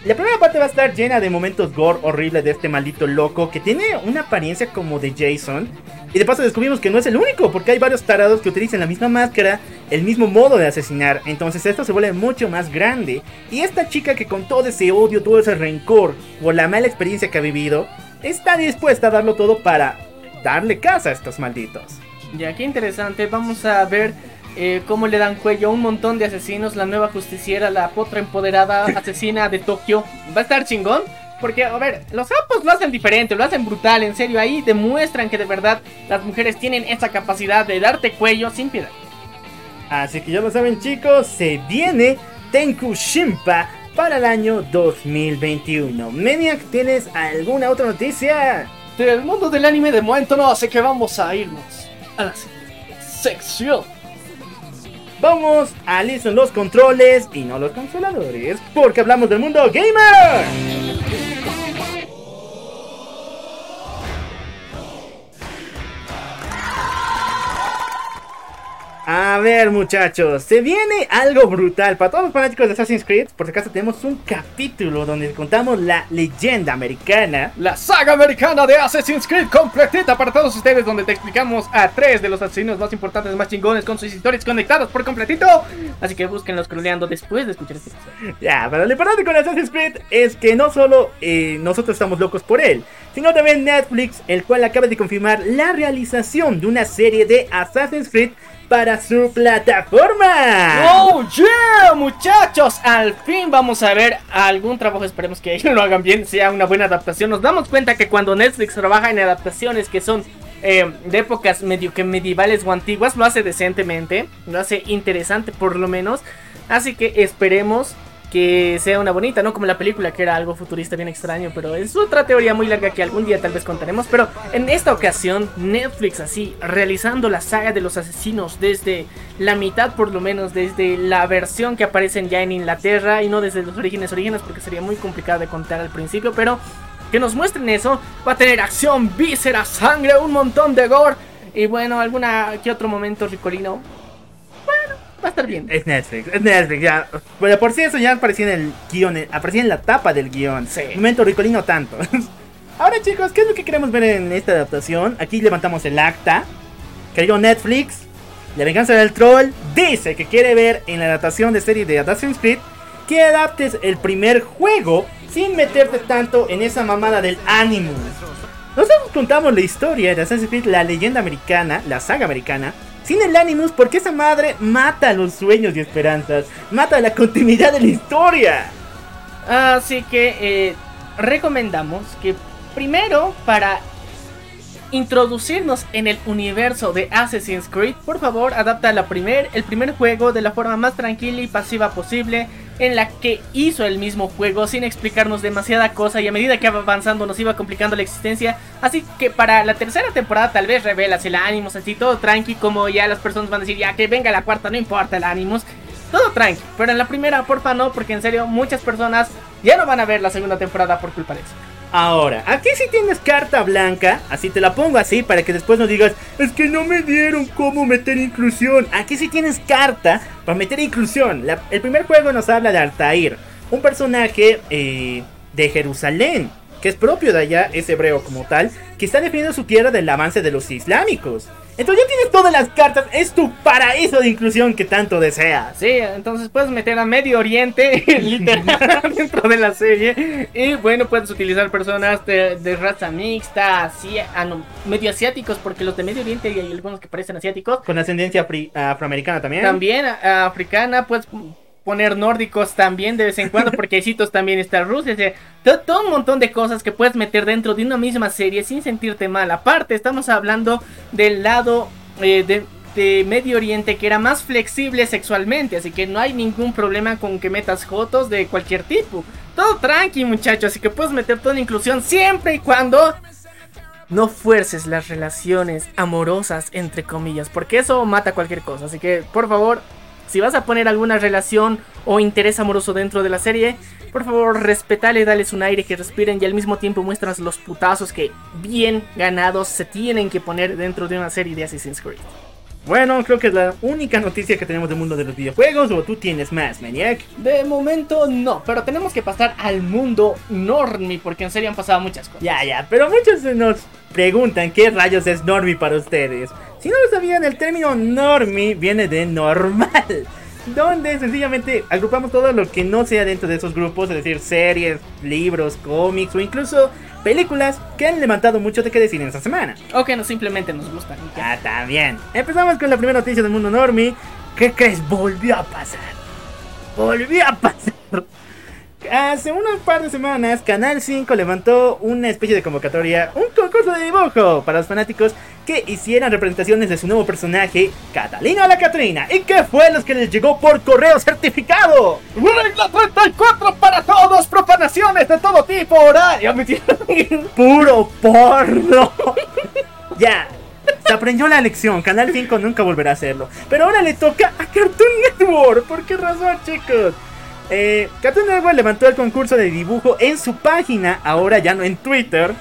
La primera parte va a estar llena de momentos gore horribles de este maldito loco que tiene una apariencia como de Jason. Y de paso descubrimos que no es el único, porque hay varios tarados que utilizan la misma máscara, el mismo modo de asesinar. Entonces esto se vuelve mucho más grande. Y esta chica que con todo ese odio, todo ese rencor por la mala experiencia que ha vivido, está dispuesta a darlo todo para darle casa a estos malditos. Ya, qué interesante. Vamos a ver eh, cómo le dan cuello a un montón de asesinos. La nueva justiciera, la potra empoderada asesina de Tokio. Va a estar chingón. Porque, a ver, los japos lo hacen diferente, lo hacen brutal, en serio. Ahí demuestran que de verdad las mujeres tienen esa capacidad de darte cuello sin piedad. Así que ya lo saben chicos, se viene Tenku Shimpa para el año 2021. Maniac, ¿tienes alguna otra noticia? Del mundo del anime de momento no, así que vamos a irnos a la siguiente sección. Vamos a listo los controles y no los consoladores, porque hablamos del mundo gamer. A ver muchachos, se viene algo brutal para todos los fanáticos de Assassin's Creed. Por si acaso tenemos un capítulo donde contamos la leyenda americana. La saga americana de Assassin's Creed completita para todos ustedes, donde te explicamos a tres de los asesinos más importantes, más chingones, con sus historias conectadas por completito. Así que búsquenlos scrolleando después de escuchar este episodio. Ya, pero lo importante con Assassin's Creed es que no solo eh, nosotros estamos locos por él, sino también Netflix, el cual acaba de confirmar la realización de una serie de Assassin's Creed para su plataforma. ¡Oh, yeah, muchachos! Al fin vamos a ver algún trabajo, esperemos que lo hagan bien, sea una buena adaptación. Nos damos cuenta que cuando Netflix trabaja en adaptaciones que son eh, de épocas medio que medievales o antiguas, lo hace decentemente, lo hace interesante por lo menos. Así que esperemos que sea una bonita, no como la película que era algo futurista bien extraño, pero es otra teoría muy larga que algún día tal vez contaremos. Pero en esta ocasión, Netflix así, realizando la saga de los asesinos desde la mitad por lo menos, desde la versión que aparecen ya en Inglaterra y no desde los orígenes orígenes porque sería muy complicado de contar al principio, pero que nos muestren eso, va a tener acción, víscera, sangre, un montón de gore y bueno, alguna que otro momento ricolino. Bueno, va a estar bien. Es Netflix, es Netflix, ya. Pero por si eso ya aparecía en el guion, aparecía en la tapa del guion. Sí. Momento ricolino tanto. Ahora chicos, ¿qué es lo que queremos ver en esta adaptación? Aquí levantamos el acta. Querido Netflix, La venganza del troll dice que quiere ver en la adaptación de serie de Assassin's Creed que adaptes el primer juego sin meterte tanto en esa mamada del Animus. Nosotros contamos la historia de Assassin's Creed, la leyenda americana, la saga americana, sin el Animus porque esa madre mata los sueños y esperanzas, mata la continuidad de la historia. Así que eh, recomendamos que primero para introducirnos en el universo de Assassin's Creed, por favor adapta la primer, el primer juego de la forma más tranquila y pasiva posible en la que hizo el mismo juego sin explicarnos demasiada cosa y a medida que avanzando nos iba complicando la existencia. Así que para la tercera temporada tal vez revelas el ánimos así todo tranqui como ya las personas van a decir ya que venga la cuarta no importa el ánimos. Todo tranqui, pero en la primera porfa no porque en serio muchas personas ya no van a ver la segunda temporada por culpa de eso. Ahora, aquí sí tienes carta blanca, así te la pongo así para que después no digas, es que no me dieron cómo meter inclusión. Aquí sí tienes carta para meter inclusión. El primer juego nos habla de Altair, un personaje eh, de Jerusalén, que es propio de allá, es hebreo como tal, que está defendiendo su tierra del avance de los islámicos. Entonces ya tienes todas las cartas, es tu paraíso de inclusión que tanto deseas. Sí, entonces puedes meter a Medio Oriente literal dentro de la serie. Y bueno, puedes utilizar personas de, de raza mixta, así, ah, no, medio asiáticos, porque los de Medio Oriente hay algunos que parecen asiáticos. Con ascendencia afroamericana también. También a- africana, puedes poner nórdicos también de vez en cuando, porque hay sitios también está Rusia. todo, un montón de cosas que puedes meter dentro de una misma serie sin sentirte mal. Aparte, estamos hablando del lado eh, de, de Medio Oriente que era más flexible sexualmente, así que no hay ningún problema con que metas fotos de cualquier tipo. Todo tranqui, muchachos, así que puedes meter toda la inclusión siempre y cuando no fuerces las relaciones amorosas, entre comillas, porque eso mata cualquier cosa. Así que, por favor, si vas a poner alguna relación o interés amoroso dentro de la serie, por favor, respetale, dales un aire que respiren y al mismo tiempo muestras los putazos que bien ganados se tienen que poner dentro de una serie de Assassin's Creed. Bueno, creo que es la única noticia que tenemos del mundo de los videojuegos. O tú tienes más, Maniac. De momento no, pero tenemos que pasar al mundo normie porque en serio han pasado muchas cosas. Ya, ya, pero muchos nos preguntan qué rayos es normie para ustedes. Si no lo sabían, el término normie viene de normal. Donde sencillamente agrupamos todo lo que no sea dentro de esos grupos, es decir, series, libros, cómics o incluso películas que han levantado mucho de qué decir en esta semana. O que no simplemente nos gustan. ya. Ah, también. Empezamos con la primera noticia del mundo normie. ¿Qué crees? Volvió a pasar. Volvió a pasar. Hace unas par de semanas, Canal 5 levantó una especie de convocatoria, un concurso de dibujo para los fanáticos que hicieran representaciones de su nuevo personaje, Catalina la Catrina. ¿Y qué fue los que les llegó por correo certificado? Regla 34 para todos, profanaciones de todo tipo, horario. ¡Puro porno! ya, se aprendió la lección. Canal 5 nunca volverá a hacerlo. Pero ahora le toca a Cartoon Network. ¿Por qué razón, chicos? Eh, Cartoon Network levantó el concurso de dibujo en su página, ahora ya no en Twitter,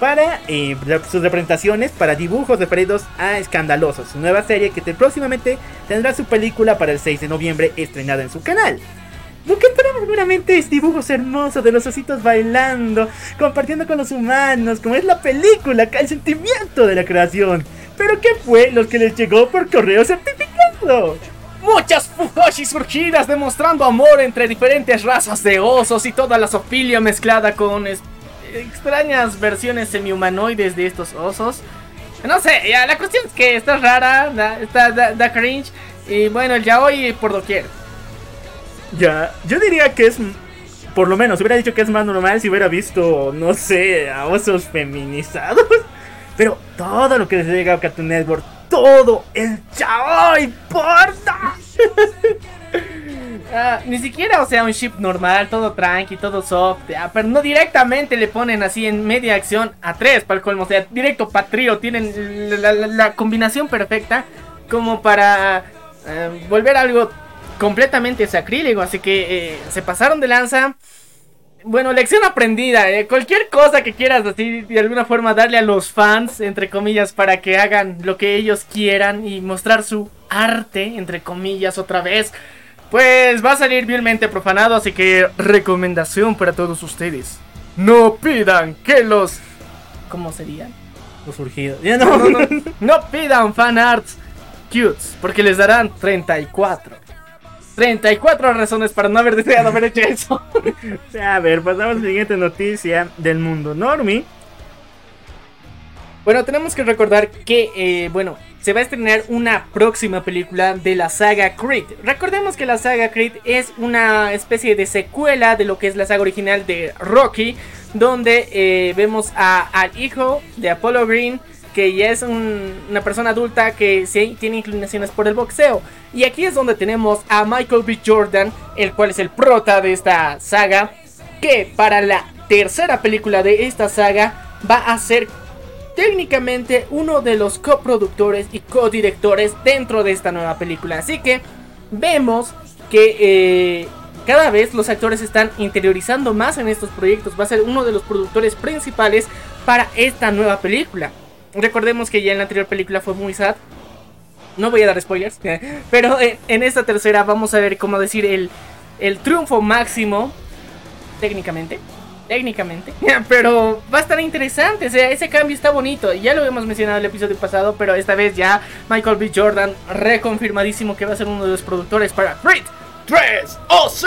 para eh, sus representaciones para dibujos referidos a Escandalosos, su nueva serie que te- próximamente tendrá su película para el 6 de noviembre estrenada en su canal. Lo que tenemos es dibujos hermosos de los ositos bailando, compartiendo con los humanos, como es la película, el sentimiento de la creación. Pero ¿qué fue lo que les llegó por correo certificado? Muchas fujoshi surgidas demostrando amor entre diferentes razas de osos y toda la sofilia mezclada con extrañas versiones semi-humanoides de estos osos. No sé, ya, la cuestión es que está rara, da, está, da, cringe y bueno, el yaoi por doquier. Ya, yo diría que es, por lo menos, hubiera dicho que es más normal si hubiera visto, no sé, a osos feminizados. Pero todo lo que les llega a Cartoon Network, todo el chao importa. Ah, ni siquiera, o sea, un ship normal, todo tranqui, todo soft, ah, pero no directamente le ponen así en media acción a tres para el colmo, o sea, directo para trío, tienen la combinación perfecta como para eh, volver algo completamente sacrílego, así que eh, se pasaron de lanza. Bueno, lección aprendida, eh, cualquier cosa que quieras así de alguna forma darle a los fans, entre comillas, para que hagan lo que ellos quieran y mostrar su arte, entre comillas, otra vez. Pues va a salir vilmente profanado, así que recomendación para todos ustedes. No pidan que los... ¿Cómo serían? Los surgidos. Ya no, No, no, no pidan fanarts cutes, porque les darán 34. 34 razones para no haber deseado haber hecho eso. A ver, pasamos a la siguiente noticia del mundo normie. Bueno, tenemos que recordar que, eh, bueno, se va a estrenar una próxima película de la saga Creed. Recordemos que la saga Creed es una especie de secuela de lo que es la saga original de Rocky, donde eh, vemos a- al hijo de Apollo Green, que ya es un- una persona adulta que sí tiene inclinaciones por el boxeo. Y aquí es donde tenemos a Michael B. Jordan, el cual es el prota de esta saga, que para la tercera película de esta saga va a ser técnicamente uno de los coproductores y codirectores dentro de esta nueva película. Así que vemos que eh, cada vez los actores están interiorizando más en estos proyectos. Va a ser uno de los productores principales para esta nueva película. Recordemos que ya en la anterior película fue muy sad. No voy a dar spoilers. Pero eh, en esta tercera vamos a ver cómo decir el, el triunfo máximo. Técnicamente. técnicamente, pero va a estar interesante, o sea, ese cambio está bonito, ya lo hemos mencionado en el episodio pasado, pero esta vez ya Michael B. Jordan reconfirmadísimo que va a ser uno de los productores para Creed 3, ¡oh sí!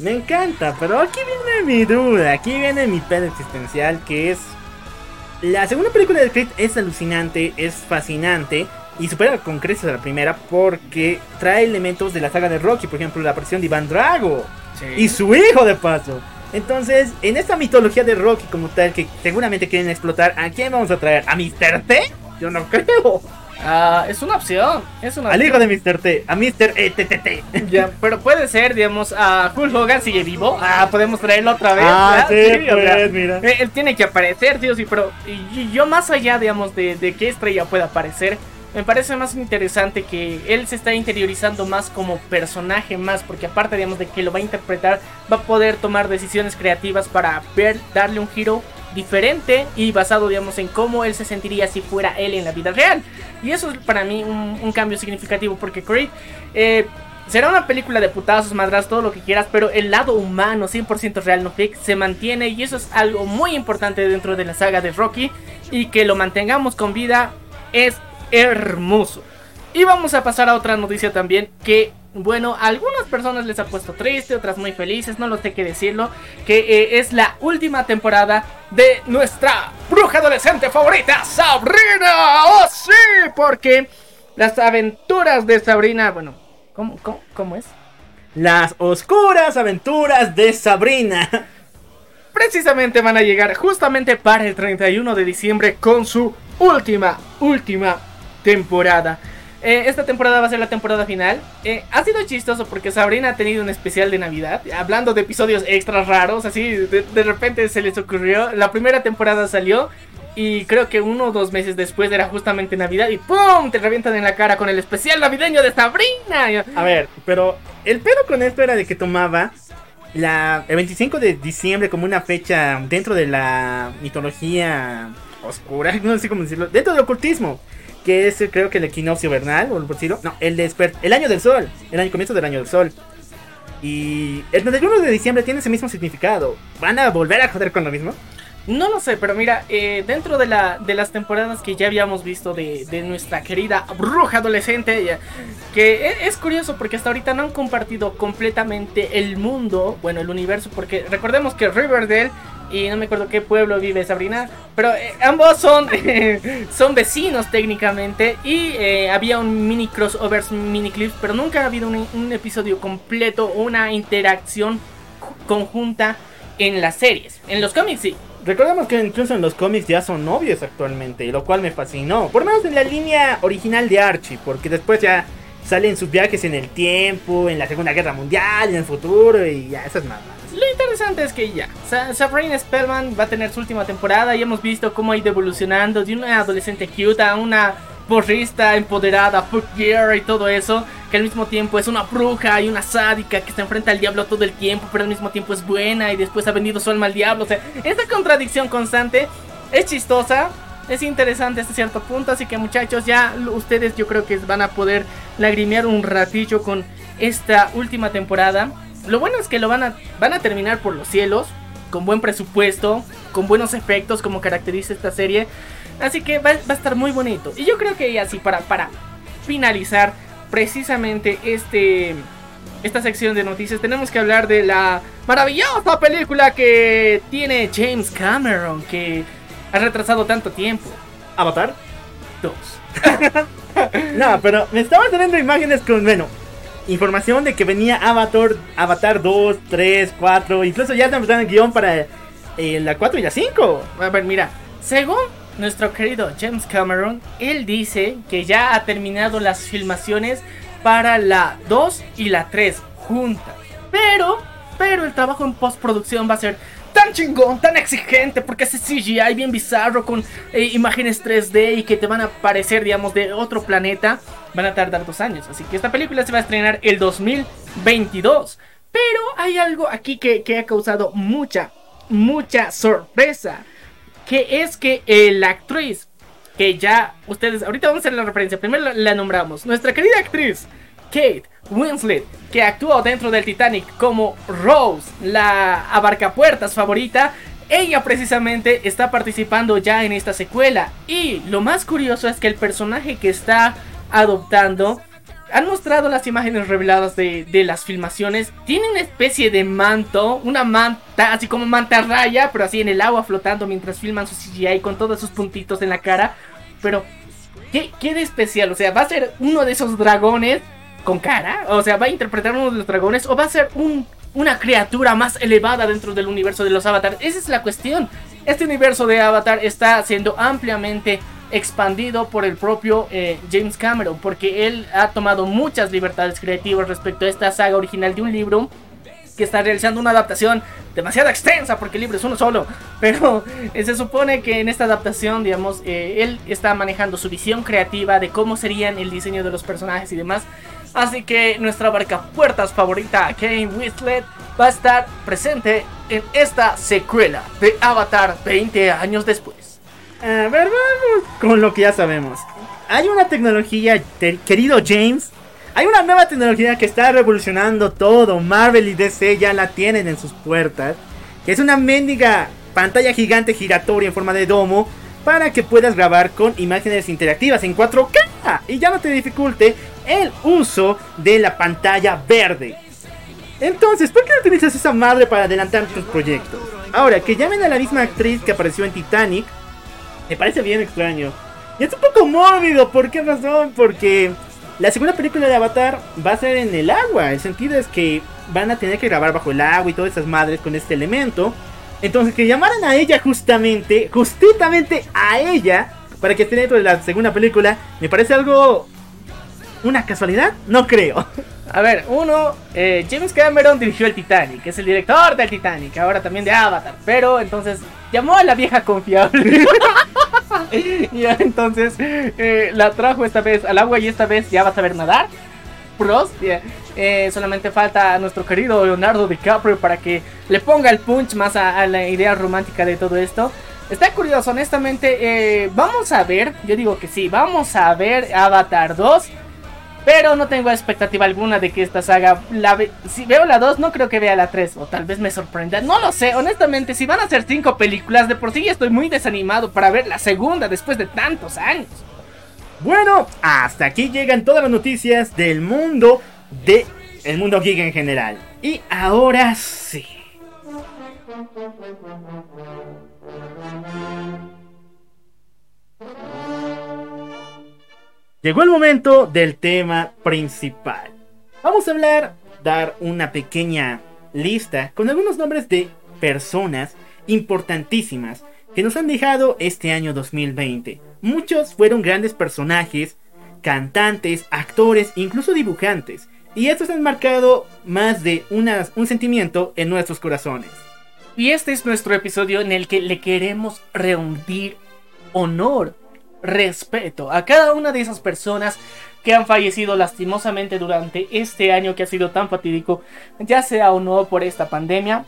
Me encanta, pero aquí viene mi duda, aquí viene mi pedo existencial, que es... La segunda película de Creed es alucinante, es fascinante, y supera con creces a la primera porque trae elementos de la saga de Rocky, por ejemplo, la aparición de Iván Drago y su hijo de paso. Entonces, en esta mitología de Rocky como tal, que seguramente quieren explotar, ¿a quién vamos a traer? ¿A Mr. T? Yo no creo. Ah, es una opción. Es una Al opción. hijo de Mr. T, a Mr. ETTT. Ya, pero puede ser, digamos, a Hulk Hogan sigue vivo. Ah, podemos traerlo otra vez. Ah, sí, o sea, pues, mira. eh, Él tiene que aparecer, sí o sí, pero y- y yo más allá, digamos, de, de qué estrella pueda aparecer, me parece más interesante que él se está interiorizando más como personaje más, porque aparte, digamos, de que lo va a interpretar, va a poder tomar decisiones creativas para ver, darle un giro diferente y basado, digamos, en cómo él se sentiría si fuera él en la vida real. Y eso es para mí un, cambio significativo, porque Creed eh, será una película de putazos, madras, todo lo que quieras, pero el lado humano, 100% real, no fake, se mantiene y eso es algo muy importante dentro de la saga de Rocky y que lo mantengamos con vida es hermoso. Y vamos a pasar a otra noticia también que, bueno, a algunas personas les ha puesto triste, otras muy felices, no lo sé qué decirlo, que eh, es la última temporada de nuestra bruja adolescente favorita, Sabrina. ¡Oh, sí! Porque las aventuras de Sabrina, bueno, ¿cómo, cómo, cómo es? Las oscuras aventuras de Sabrina. precisamente van a llegar justamente para el 31 de diciembre con su última, última temporada. Eh, esta temporada va a ser la temporada final. Eh, ha sido chistoso porque Sabrina ha tenido un especial de Navidad. Hablando de episodios extra raros, así de, repente se les ocurrió. La primera temporada salió y creo que uno o dos meses después era justamente Navidad y ¡pum! Te revientan en la cara con el especial navideño de Sabrina. A ver, pero el pedo con esto era de que tomaba la, el 25 de diciembre como una fecha dentro de la mitología oscura, no sé cómo decirlo, dentro del ocultismo, que es creo que el equinoccio vernal, o por decirlo, no, el desper el año del sol, el año comienzo del año del sol. Y el 31 de diciembre tiene ese mismo significado. ¿Van a volver a joder con lo mismo? No lo sé, pero mira, eh, dentro de, la, de las temporadas que ya habíamos visto de, de nuestra querida bruja adolescente, que e- es, curioso porque hasta ahorita no han compartido completamente el mundo, bueno, el universo, porque recordemos que Riverdale y no me acuerdo qué pueblo vive Sabrina, pero eh, ambos son, son vecinos técnicamente y eh, había un mini crossover, mini clips, pero nunca ha habido un, un episodio completo, una interacción ju- conjunta en las series. En los cómics sí, Recordemos que incluso en los cómics ya son novios actualmente, lo cual me fascinó. Por lo menos en la línea original de Archie, porque después ya salen sus viajes en el tiempo, en la Segunda Guerra Mundial, en el futuro y ya, esas mamadas. Lo interesante es que ya, Sa- Sabrina Spellman va a tener su última temporada y hemos visto cómo ha ido evolucionando de una adolescente cute a una porrista empoderada, fuck girl y todo eso, que al mismo tiempo es una bruja y una sádica que se enfrenta al diablo todo el tiempo, pero al mismo tiempo es buena y después ha vendido su alma al diablo. O sea, esta contradicción constante es chistosa, es interesante hasta cierto punto, así que muchachos, ya ustedes yo creo que van a poder lagrimear un ratillo con esta última temporada. Lo bueno es que lo van a, van a terminar por los cielos, con buen presupuesto, con buenos efectos como caracteriza esta serie. Así que va, va a estar muy bonito. Y yo creo que así para, para finalizar precisamente este, esta sección de noticias tenemos que hablar de la maravillosa película que tiene James Cameron que ha retrasado tanto tiempo. ¿Avatar? Dos. No, pero me estaban teniendo imágenes con, bueno, información de que venía Avatar, Avatar 2, 3, 4, incluso ya están empezando el guion para eh, la 4 y la 5. A ver, mira, según nuestro querido James Cameron, él dice que ya ha terminado las filmaciones para la 2 y la 3 juntas. Pero, pero el trabajo en postproducción va a ser tan chingón, tan exigente, porque ese CGI bien bizarro con eh, imágenes 3D y que te van a parecer, digamos, de otro planeta, van a tardar dos años. Así que esta película se va a estrenar el 2022. Pero hay algo aquí que, que ha causado mucha, mucha sorpresa que es que eh, la actriz que ya ustedes ahorita vamos a hacer la referencia primero la, la nombramos nuestra querida actriz Kate Winslet, que actuó dentro del Titanic como Rose, la abarcapuertas favorita, ella precisamente está participando ya en esta secuela. Y lo más curioso es que el personaje que está adoptando han mostrado las imágenes reveladas de, las filmaciones. Tiene una especie de manto, una manta, así como manta raya, pero así en el agua flotando mientras filman su CGI con todos sus puntitos en la cara. Pero, ¿qué, qué de especial? O sea, ¿va a ser uno de esos dragones con cara? O sea, ¿va a interpretar uno de los dragones? ¿O va a ser un, una criatura más elevada dentro del universo de los avatars? Esa es la cuestión. Este universo de Avatar está siendo ampliamente expandido por el propio eh, James Cameron, porque él ha tomado muchas libertades creativas respecto a esta saga original de un libro que está realizando una adaptación demasiado extensa porque el libro es uno solo. Pero se supone que en esta adaptación, digamos, eh, él está manejando su visión creativa de cómo serían el diseño de los personajes y demás. Así que nuestra barca puertas favorita, Kane Whistlet, va a estar presente en esta secuela de Avatar 20 años después. A ver, vamos con lo que ya sabemos. Hay una tecnología, querido James. Hay una nueva tecnología que está revolucionando todo. Marvel y DC ya la tienen en sus puertas. Que es una mendiga pantalla gigante giratoria en forma de domo. Para que puedas grabar con imágenes interactivas en 4K. Y ya no te dificulte el uso de la pantalla verde. Entonces, ¿por qué no utilizas esa madre para adelantar tus proyectos? Ahora, que llamen a la misma actriz que apareció en Titanic me parece bien extraño. Y es un poco mórbido, ¿por qué razón? Porque la segunda película de Avatar va a ser en el agua. El sentido es que van a tener que grabar bajo el agua y todas esas madres con este elemento. Entonces que llamaran a ella justamente, justamente a ella, para que esté dentro de la segunda película, me parece algo... ¿Una casualidad? No creo. A ver, uno, eh, James Cameron dirigió el Titanic, es el director del Titanic, ahora también de Avatar, pero entonces llamó a la vieja confiable. y entonces eh, la trajo esta vez al agua y esta vez ya va a saber nadar. Pros, eh, solamente falta a nuestro querido Leonardo DiCaprio para que le ponga el punch más a, la idea romántica de todo esto. Está curioso, honestamente. Eh, vamos a ver, yo digo que sí, vamos a ver Avatar 2. Pero no tengo expectativa alguna de que esta saga la si veo la 2 no creo que vea la 3 o tal vez me sorprenda. No lo sé, honestamente, si van a ser 5 películas de por sí estoy muy desanimado para ver la segunda después de tantos años. Bueno, hasta aquí llegan todas las noticias del mundo de el mundo geek en general. Y ahora sí. Llegó el momento del tema principal. Vamos a hablar, dar una pequeña lista con algunos nombres de personas importantísimas que nos han dejado este año 2020. Muchos fueron grandes personajes, cantantes, actores, incluso dibujantes. Y estos han marcado más de un sentimiento en nuestros corazones. Y este es nuestro episodio en el que le queremos rendir honor respeto a cada una de esas personas que han fallecido lastimosamente durante este año que ha sido tan fatídico, ya sea o no por esta pandemia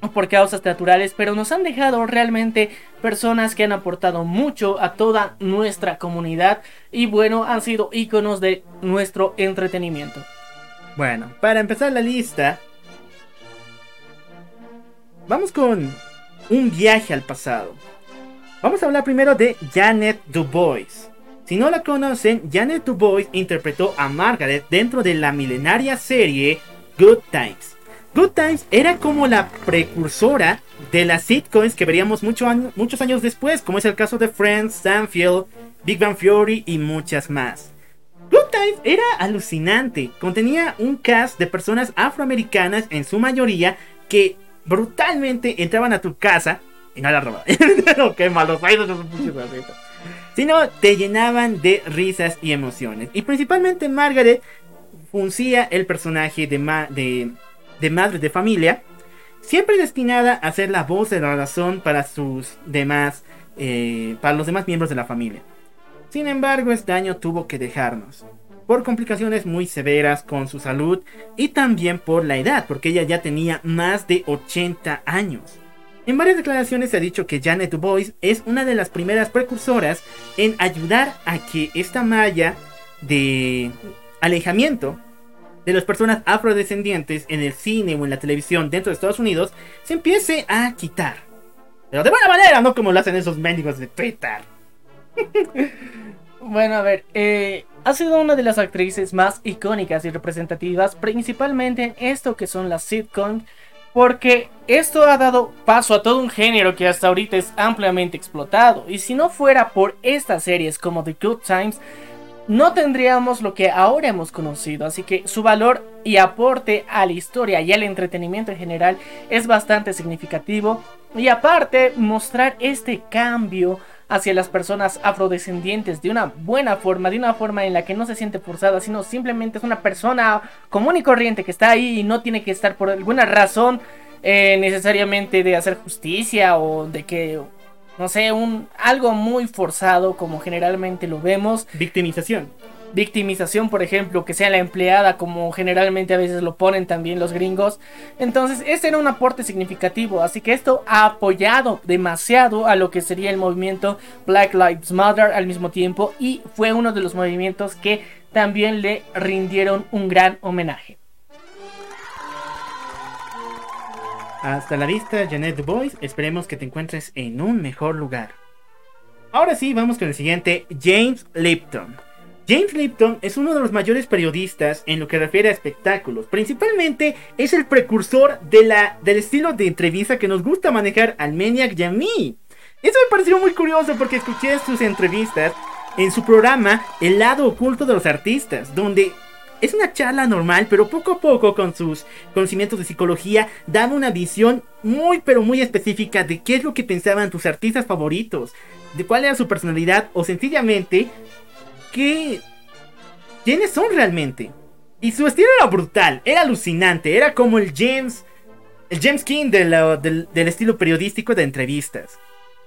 o por causas naturales, pero nos han dejado realmente personas que han aportado mucho a toda nuestra comunidad y bueno, han sido íconos de nuestro entretenimiento. Bueno, para empezar la lista, vamos con un viaje al pasado. Vamos a hablar primero de Janet Dubois. Si no la conocen, Janet Dubois interpretó a Margaret dentro de la milenaria serie Good Times. Good Times era como la precursora de las sitcoms que veríamos muchos años después, como es el caso de Friends, Stanfield, Big Bang Theory y muchas más. Good Times era alucinante, contenía un cast de personas afroamericanas en su mayoría que brutalmente entraban a tu casa y no la robaban. no, qué malos Sino te llenaban de risas y emociones. Y principalmente Margaret funcía el personaje de, de, madre de familia, siempre destinada a ser la voz de la razón para sus demás, eh, para los demás miembros de la familia. Sin embargo, este año tuvo que dejarnos por complicaciones muy severas con su salud y también por la edad, porque ella ya tenía más de 80 años. En varias declaraciones se ha dicho que Janet Dubois es una de las primeras precursoras en ayudar a que esta malla de alejamiento de las personas afrodescendientes en el cine o en la televisión dentro de Estados Unidos se empiece a quitar. Pero de buena manera, no como lo hacen esos mendigos de Twitter. Bueno, a ver, eh, ha sido una de las actrices más icónicas y representativas, principalmente en esto que son las sitcoms, porque esto ha dado paso a todo un género que hasta ahorita es ampliamente explotado. Y si no fuera por estas series como The Good Times, no tendríamos lo que ahora hemos conocido. Así que su valor y aporte a la historia y al entretenimiento en general es bastante significativo. Y aparte, mostrar este cambio hacia las personas afrodescendientes de una buena forma, de una forma en la que no se siente forzada, sino simplemente es una persona común y corriente que está ahí y no tiene que estar por alguna razón eh, necesariamente de hacer justicia o de que no sé, un algo muy forzado como generalmente lo vemos. Victimización. Victimización, por ejemplo, que sea la empleada como generalmente a veces lo ponen también los gringos. Entonces, este era un aporte significativo, así que esto ha apoyado demasiado a lo que sería el movimiento Black Lives Matter al mismo tiempo y fue uno de los movimientos que también le rindieron un gran homenaje. Hasta la vista, Janet Dubois. Esperemos que te encuentres en un mejor lugar. Ahora sí, vamos con el siguiente, James Lipton. James Lipton es uno de los mayores periodistas en lo que refiere a espectáculos. Principalmente es el precursor de la, del estilo de entrevista que nos gusta manejar al Maniac y a mí. Eso me pareció muy curioso porque escuché sus entrevistas en su programa El lado oculto de los artistas, donde es una charla normal, pero poco a poco con sus conocimientos de psicología dan una visión muy pero muy específica de qué es lo que pensaban tus artistas favoritos, de cuál era su personalidad o sencillamente qué quiénes son realmente. Y su estilo era brutal, era alucinante, era como el James el James King del, del estilo periodístico de entrevistas.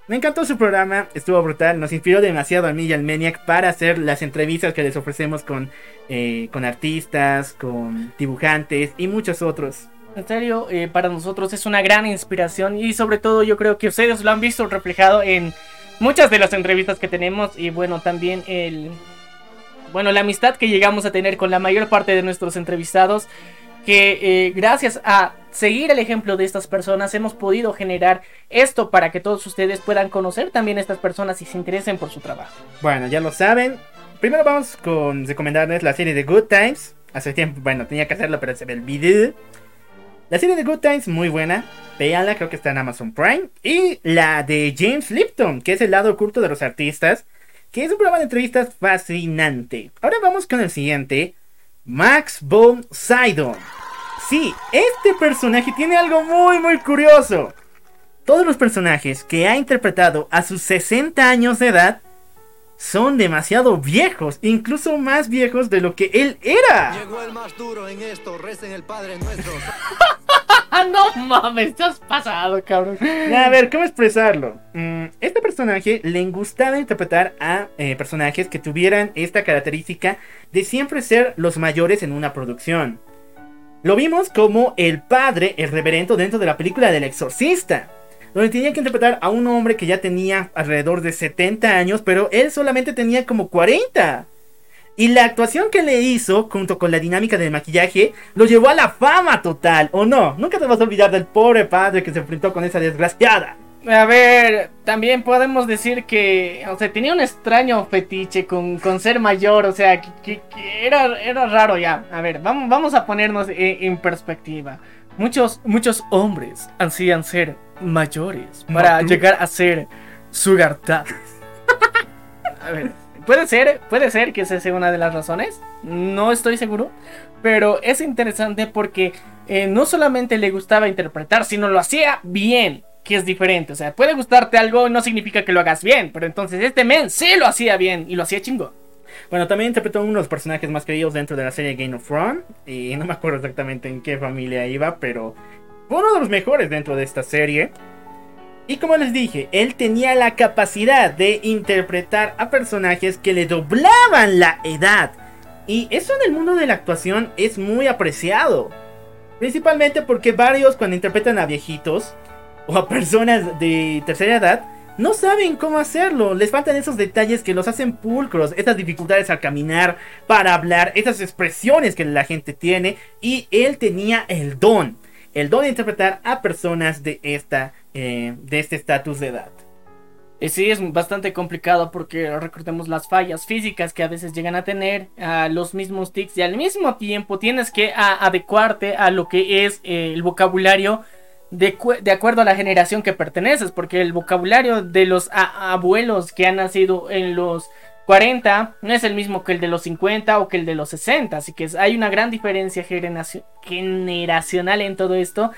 Me encantó su programa, estuvo brutal, nos inspiró demasiado a mí y al Maniac para hacer las entrevistas que les ofrecemos con, eh, con artistas, con dibujantes y muchos otros. En serio, eh, para nosotros es una gran inspiración y sobre todo yo creo que ustedes lo han visto reflejado en muchas de las entrevistas que tenemos y bueno, también el... Bueno, la amistad que llegamos a tener con la mayor parte de nuestros entrevistados que eh, gracias a seguir el ejemplo de estas personas hemos podido generar esto para que todos ustedes puedan conocer también a estas personas y se interesen por su trabajo. Bueno, ya lo saben. Primero vamos con recomendarles la serie de Good Times. Hace tiempo, bueno, tenía que hacerlo, pero se me olvidó. La serie de Good Times, muy buena. Véanla, creo que está en Amazon Prime. Y la de James Lipton, que es el lado oculto de los artistas. Que es un programa de entrevistas fascinante. Ahora vamos con el siguiente. Max von Sydow. Sí, este personaje tiene algo muy muy curioso. Todos los personajes que ha interpretado a sus 60 años de edad son demasiado viejos, incluso más viejos de lo que él era. Llegó el más duro en esto, recen el Padre Nuestro. no mames, estás pasado, cabrón. A ver, ¿cómo expresarlo? Mm, este personaje le gustaba interpretar a eh, personajes que tuvieran esta característica de siempre ser los mayores en una producción. Lo vimos como el padre, el reverendo dentro de la película del exorcista donde tenía que interpretar a un hombre que ya tenía alrededor de 70 años, pero él solamente tenía como 40. Y la actuación que le hizo, junto con la dinámica del maquillaje, lo llevó a la fama total, ¿o no? Nunca te vas a olvidar del pobre padre que se enfrentó con esa desgraciada. A ver, también podemos decir que, o sea, tenía un extraño fetiche con, ser mayor, o sea, que, era, era raro ya. A ver, vamos, vamos a ponernos en, perspectiva. Muchos, muchos hombres ansían ser mayores para llegar a ser sugar a ver, Puede ser, puede ser que esa sea una de las razones. No estoy seguro. Pero es interesante porque eh, no solamente le gustaba interpretar, sino lo hacía bien. Que es diferente. O sea, puede gustarte algo y no significa que lo hagas bien. Pero entonces este men sí lo hacía bien y lo hacía chingo. Bueno, también interpretó uno de los personajes más queridos dentro de la serie Game of Thrones. Y no me acuerdo exactamente en qué familia iba, pero uno de los mejores dentro de esta serie. Y como les dije, él tenía la capacidad de interpretar a personajes que le doblaban la edad. Y eso en el mundo de la actuación es muy apreciado. Principalmente porque varios cuando interpretan a viejitos o a personas de tercera edad no saben cómo hacerlo. Les faltan esos detalles que los hacen pulcros, estas dificultades al caminar, para hablar, esas expresiones que la gente tiene. Y él tenía el don, el don de interpretar a personas de esta, eh, de este estatus de edad. Y sí, es bastante complicado porque recordemos las fallas físicas que a veces llegan a tener a los mismos tics y al mismo tiempo tienes que adecuarte a lo que es eh, el vocabulario de, acuerdo a la generación que perteneces, porque el vocabulario de los abuelos que han nacido en los 40 no es el mismo que el de los 50 o que el de los 60, así que hay una gran diferencia generacional en todo esto.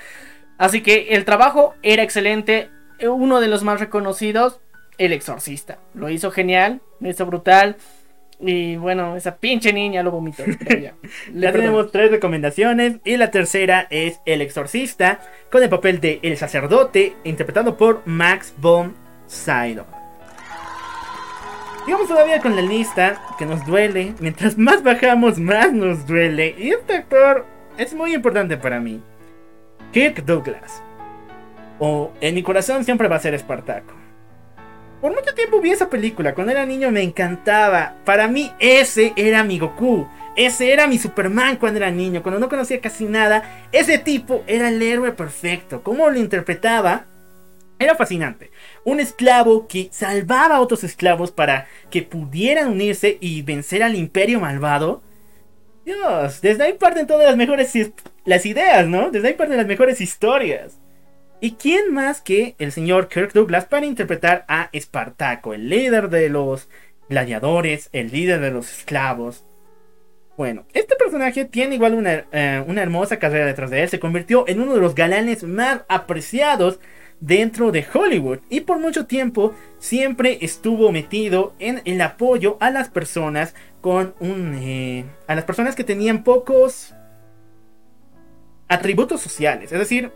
Así que el trabajo era excelente, uno de los más reconocidos, El Exorcista. Lo hizo genial, lo hizo brutal. Y bueno, esa pinche niña lo vomitó. Ya, ya tenemos tres recomendaciones. Y la tercera es El Exorcista, con el papel de El Sacerdote, interpretado por Max von Sydow. Sigamos todavía con la lista que nos duele. Mientras más bajamos, más nos duele. Y este actor es muy importante para mí. Kirk Douglas. O en mi corazón siempre va a ser Espartaco. Por mucho tiempo vi esa película. Cuando era niño me encantaba. Para mí ese era mi Goku. Ese era mi Superman cuando era niño. Cuando no conocía casi nada. Ese tipo era el héroe perfecto. Cómo lo interpretaba. Era fascinante. Un esclavo que salvaba a otros esclavos para que pudieran unirse y vencer al imperio malvado. Dios, desde ahí parten todas las mejores las ideas, ¿no? Desde ahí parten las mejores historias. ¿Y quién más que el señor Kirk Douglas para interpretar a Espartaco, el líder de los gladiadores, el líder de los esclavos? Bueno, este personaje tiene igual una, eh, una hermosa carrera detrás de él. Se convirtió en uno de los galanes más apreciados dentro de Hollywood y por mucho tiempo siempre estuvo metido en el apoyo a las personas con un eh, a las personas que tenían pocos atributos sociales es decir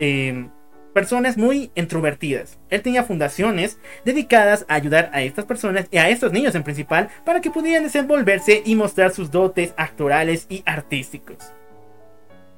eh, personas muy introvertidas. Él tenía fundaciones dedicadas a ayudar a estas personas y a estos niños en principal para que pudieran desenvolverse y mostrar sus dotes actorales y artísticos.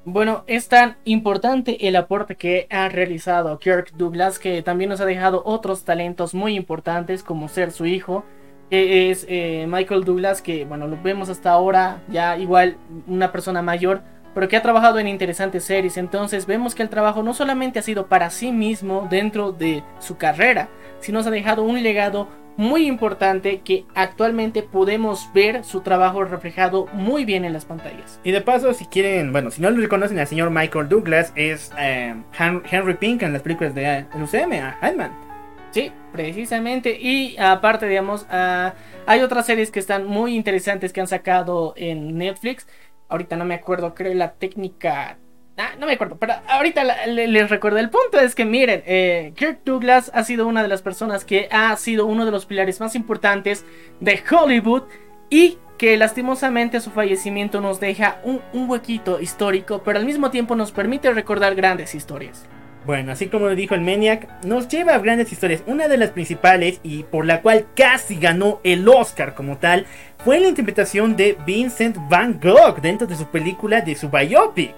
Bueno, es tan importante el aporte que ha realizado Kirk Douglas que también nos ha dejado otros talentos muy importantes como ser su hijo, que es eh, Michael Douglas, que bueno, lo vemos hasta ahora ya igual una persona mayor, pero que ha trabajado en interesantes series. Entonces vemos que el trabajo no solamente ha sido para sí mismo dentro de su carrera, sino ha dejado un legado muy importante que actualmente podemos ver su trabajo reflejado muy bien en las pantallas. Y de paso, si quieren, bueno, si no lo reconocen al señor Michael Douglas, es eh, Henry Pink en las películas de UCM, a Hatman. Sí, precisamente. Y aparte, digamos, ah, hay otras series que están muy interesantes que han sacado en Netflix. Ahorita no me acuerdo, creo la técnica Ah, no me acuerdo, pero ahorita les recuerdo. El punto es que miren, eh, Kirk Douglas ha sido una de las personas que ha sido uno de los pilares más importantes de Hollywood y que lastimosamente su fallecimiento nos deja un, huequito histórico, pero al mismo tiempo nos permite recordar grandes historias. Bueno, así como lo dijo el Maniac, nos lleva a grandes historias. Una de las principales y por la cual casi ganó el Oscar como tal fue la interpretación de Vincent Van Gogh dentro de su película de su biopic.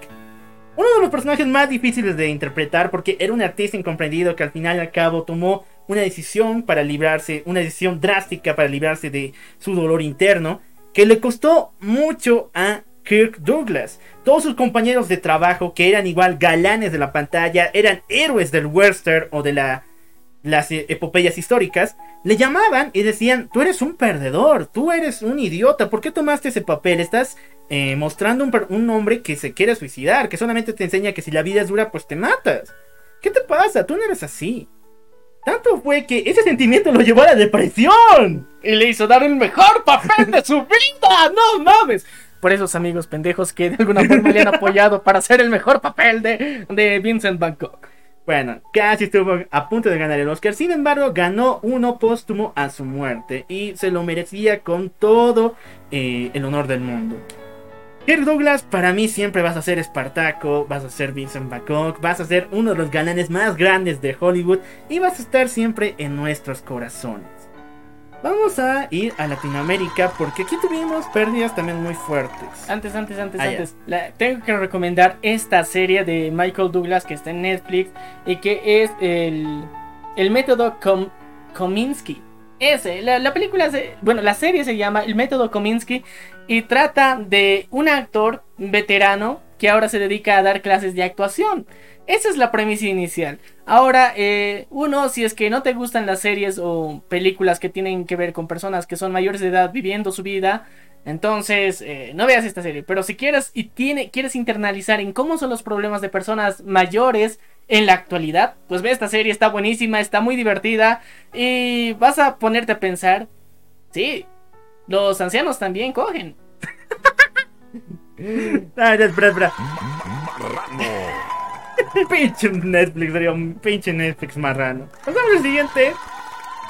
Uno de los personajes más difíciles de interpretar porque era un artista incomprendido que al final y al cabo tomó una decisión para librarse, una decisión drástica para librarse de su dolor interno, que le costó mucho a Kirk Douglas. Todos sus compañeros de trabajo, que eran igual galanes de la pantalla, eran héroes del western o de la, las epopeyas históricas, le llamaban y decían, tú eres un perdedor, tú eres un idiota, ¿por qué tomaste ese papel? Estás eh, mostrando un, hombre que se quiere suicidar, que solamente te enseña que si la vida es dura, pues te matas. ¿Qué te pasa? Tú no eres así. Tanto fue que ese sentimiento lo llevó a la depresión. Y le hizo dar el mejor papel de su vida. No mames. Por esos amigos pendejos que de alguna forma le han apoyado para hacer el mejor papel de, de Vincent Bangkok. Bueno, casi estuvo a punto de ganar el Oscar. Sin embargo, ganó uno póstumo a su muerte. Y se lo merecía con todo eh, el honor del mundo. Kirk Douglas, para mí siempre vas a ser Espartaco, vas a ser Vincent Bangkok, vas a ser uno de los galanes más grandes de Hollywood y vas a estar siempre en nuestros corazones. Vamos a ir a Latinoamérica porque aquí tuvimos pérdidas también muy fuertes. Antes, antes, antes, ah, antes. tengo que recomendar esta serie de Michael Douglas que está en Netflix y que es el El método Com Kominsky. Ese, la, la película, se, bueno, la serie se llama El método Kominsky y trata de un actor veterano que ahora se dedica a dar clases de actuación. Esa es la premisa inicial. Ahora, eh, uno, si es que no te gustan las series o películas que tienen que ver con personas que son mayores de edad viviendo su vida, entonces eh, no veas esta serie. Pero si quieres y tiene, quieres internalizar en cómo son los problemas de personas mayores en la actualidad, pues ve esta serie, está buenísima, está muy divertida y vas a ponerte a pensar, sí, los ancianos también cogen. Ya, espera, espera. pinche Netflix, sería un pinche Netflix marrano. Pasamos al siguiente.